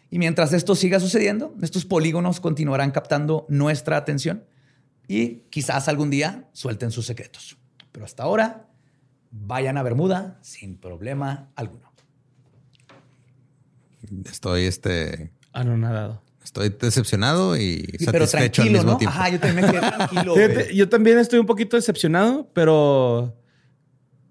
Speaker 4: Y mientras esto siga sucediendo, estos polígonos continuarán captando nuestra atención y quizás algún día suelten sus secretos. Pero hasta ahora, vayan a Bermuda sin problema alguno.
Speaker 3: Estoy, este,
Speaker 5: Anonadado.
Speaker 3: Estoy decepcionado y
Speaker 4: Sí, pero
Speaker 3: satisfecho al
Speaker 4: tranquilo,
Speaker 3: mismo
Speaker 4: ¿no?
Speaker 3: tiempo.
Speaker 4: Ajá, yo también me quedé tranquilo.
Speaker 5: Fíjate, yo también estoy un poquito decepcionado, pero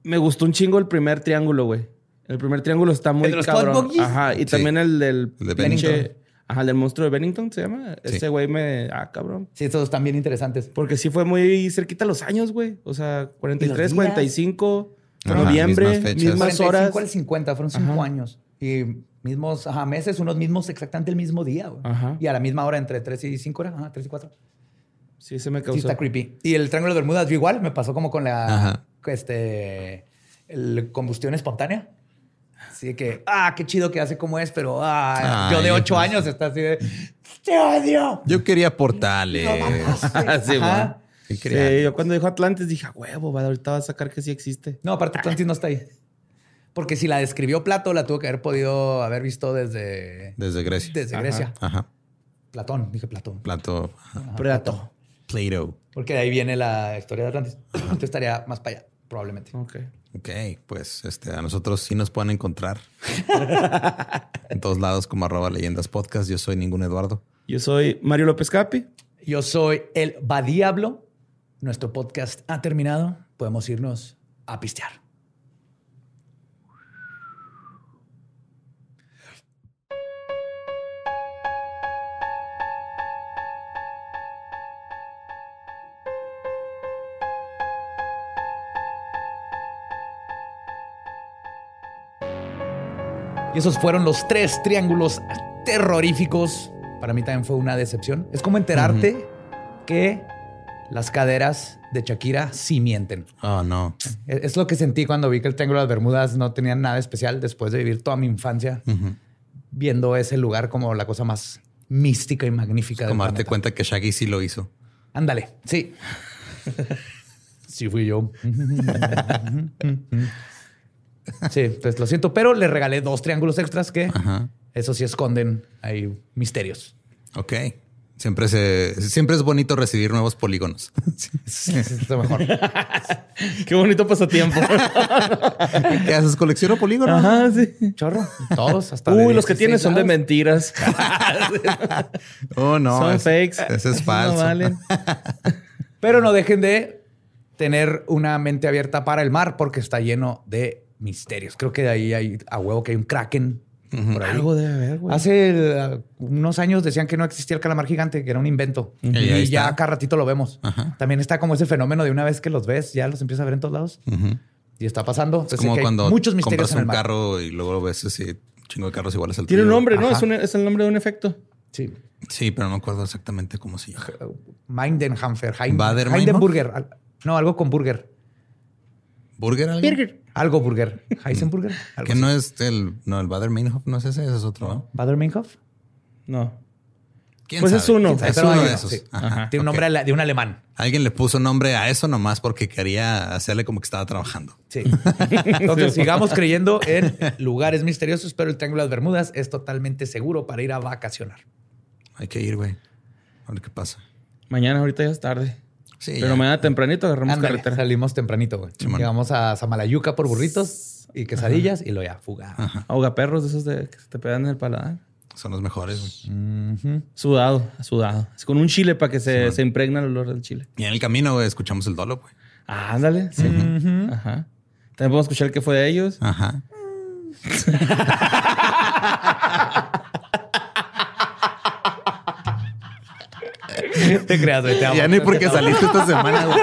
Speaker 5: me gustó un chingo el primer triángulo, güey. El primer triángulo está muy
Speaker 4: ¿El de los
Speaker 5: cabrón. Ajá, y
Speaker 3: Sí.
Speaker 5: también el del
Speaker 3: El de Bennington.
Speaker 5: Ajá, el del monstruo de Bennington se llama.
Speaker 3: Sí.
Speaker 5: Ese güey me. Ah, cabrón.
Speaker 4: Sí, estos están bien interesantes.
Speaker 5: Porque sí fue muy cerquita los años, güey. O sea, 43,
Speaker 4: días?
Speaker 5: 45,
Speaker 3: Ajá,
Speaker 5: noviembre,
Speaker 3: mismas fechas.
Speaker 5: mismas
Speaker 4: 45
Speaker 5: horas.
Speaker 4: al 50, fueron cinco
Speaker 5: Ajá.
Speaker 4: años. Y mismos ajá, meses, unos mismos exactamente el mismo día. güey.
Speaker 5: Ajá.
Speaker 4: Y a la misma hora, entre 3 y 5 horas, ajá, 3 y 4.
Speaker 5: Sí, se me
Speaker 4: Sí,
Speaker 5: causó.
Speaker 4: está creepy. Y el Triángulo de Bermudas, yo igual, me pasó como con la
Speaker 3: Ajá.
Speaker 4: este, el combustión espontánea. Así que, ah, qué chido que hace como es, pero ah,
Speaker 3: Ay,
Speaker 4: yo de 8
Speaker 3: pues.
Speaker 4: años está así de, ¡te odio!
Speaker 3: Yo quería portales.
Speaker 4: No mames.
Speaker 5: Sí.
Speaker 3: Sí,
Speaker 5: Sí, yo cuando dijo Atlantis dije, "A huevo, ahorita va a sacar que sí existe.
Speaker 4: No, aparte Atlantis no está ahí. Porque si la describió Plato, la tuvo que haber podido haber visto desde,
Speaker 3: Desde Grecia.
Speaker 4: desde
Speaker 5: Ajá.
Speaker 4: Grecia.
Speaker 3: Ajá.
Speaker 4: Platón, dije Platón.
Speaker 3: Plato. ajá.
Speaker 5: Predato.
Speaker 3: Plato.
Speaker 4: Porque de ahí viene la historia de Atlantis. Entonces estaría más para allá, probablemente.
Speaker 5: Ok.
Speaker 3: Ok, pues este, a nosotros sí nos pueden encontrar en todos lados como arroba leyendas podcast. Yo soy ningún Eduardo.
Speaker 5: Yo soy Mario López Capi.
Speaker 4: Yo soy el Badiablo. Nuestro podcast ha terminado. Podemos irnos a pistear. Y esos fueron los tres triángulos terroríficos. Para mí también fue una decepción. Es como enterarte que las caderas de Shakira sí mienten.
Speaker 3: Oh, no.
Speaker 4: Es es lo que sentí cuando vi que el Triángulo de las Bermudas no tenía nada especial después de vivir toda mi infancia viendo ese lugar como la cosa más mística y magnífica del
Speaker 3: Como darte
Speaker 4: planeta.
Speaker 3: cuenta que Shaggy sí lo hizo.
Speaker 4: Ándale, sí. sí fui yo. sí, pues lo siento, pero le regalé dos triángulos extras que
Speaker 3: Ajá.
Speaker 4: eso sí esconden ahí misterios.
Speaker 3: Ok. Siempre, se, siempre es bonito recibir nuevos polígonos.
Speaker 4: Sí, es lo mejor.
Speaker 5: Qué bonito pasatiempo.
Speaker 3: ¿Qué haces? ¿Colecciono polígonos?
Speaker 5: Ajá, sí.
Speaker 4: Chorro. Todos hasta
Speaker 5: Uy, los que
Speaker 4: 16
Speaker 5: tienes son de mentiras.
Speaker 3: Oh, no.
Speaker 5: son
Speaker 3: es-
Speaker 5: fakes.
Speaker 3: Ese es
Speaker 5: No
Speaker 3: falso.
Speaker 5: valen.
Speaker 4: Pero no dejen de tener una mente abierta para el mar porque está lleno de misterios. Creo que de ahí hay a huevo que hay un kraken por ahí.
Speaker 5: Algo debe haber, güey.
Speaker 4: Hace eh, unos años decían que no existía el calamar gigante, que era un invento.
Speaker 3: Y
Speaker 4: Y,
Speaker 3: ahí
Speaker 4: ya cada ratito lo vemos.
Speaker 3: Ajá.
Speaker 4: También está como ese fenómeno de una vez que los ves, ya los empiezas a ver en todos lados.
Speaker 3: Ujú.
Speaker 4: Y está pasando.
Speaker 3: Es
Speaker 4: Entonces,
Speaker 3: como
Speaker 4: que hay
Speaker 3: cuando
Speaker 4: muchos misterios
Speaker 3: compras
Speaker 4: en el
Speaker 3: un
Speaker 4: mar.
Speaker 3: carro y luego ves así, chingo de carros iguales al
Speaker 5: Tiene un nombre, ¿no? Es, un- es el nombre de un efecto.
Speaker 4: Sí.
Speaker 3: Sí, pero no me acuerdo exactamente cómo se llama.
Speaker 4: Mindenhamfer. Heidenburger. No, algo con burger.
Speaker 3: ¿Burger alguien?
Speaker 4: Algo burger. Heisenburger. algo
Speaker 3: Que
Speaker 4: así.
Speaker 3: no es el... No, el Bader-Meinhof no es ese, ese es otro. ¿no?
Speaker 4: Bader-Meinhof.
Speaker 5: No.
Speaker 3: ¿Quién
Speaker 5: Pues es
Speaker 3: sabe?
Speaker 5: uno.
Speaker 3: ¿Quién sabe? Es uno de
Speaker 4: uno,
Speaker 3: esos.
Speaker 4: sí.
Speaker 3: Ajá,
Speaker 4: Tiene un nombre de un alemán.
Speaker 3: Alguien le puso nombre a eso nomás porque quería hacerle como que estaba trabajando.
Speaker 4: Sí. Entonces sigamos creyendo en lugares misteriosos, pero el Triángulo de las Bermudas es totalmente seguro para ir a vacacionar.
Speaker 3: Hay que ir, güey. A ver qué pasa.
Speaker 5: Mañana, ahorita ya es tarde.
Speaker 3: Sí,
Speaker 5: Pero
Speaker 3: ya.
Speaker 5: mañana tempranito agarramos
Speaker 4: Ándale,
Speaker 5: carretera.
Speaker 4: salimos tempranito, güey. Llegamos a Samalayuca por burritos y quesadillas y lo ya fuga.
Speaker 5: Ahoga perros de esos de, que se te pegan en el paladar.
Speaker 3: Son los mejores. güey.
Speaker 5: Sudado, sudado. Es con un chile para que se, se impregna el olor del chile.
Speaker 3: Y en el camino, güey, escuchamos el dolo, güey.
Speaker 5: Ah, ándale. Sí. Ajá. También podemos escuchar el que fue de ellos.
Speaker 3: Ajá.
Speaker 4: Te creas, güey. Te amo.
Speaker 3: Ya ni porque saliste esta semana, güey.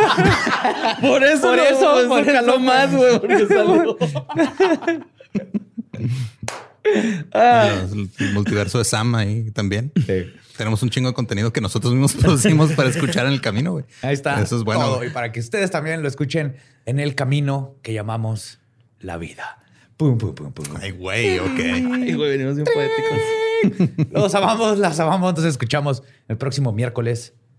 Speaker 5: Por eso,
Speaker 4: Por eso, por
Speaker 5: jaló
Speaker 4: eso.
Speaker 5: más, güey, porque salió.
Speaker 3: Los- El multiverso de Sam ahí también. Tenemos un chingo de contenido que nosotros mismos producimos para escuchar en el camino, güey.
Speaker 4: Ahí está.
Speaker 3: Eso es bueno.
Speaker 4: todo. Y para que ustedes también lo escuchen en el camino que llamamos la vida. Pum, pum, pum, pum.
Speaker 3: Ay, güey, ok.
Speaker 5: Ay, güey, venimos bien poéticos.
Speaker 4: Los amamos, las amamos. Entonces escuchamos el próximo miércoles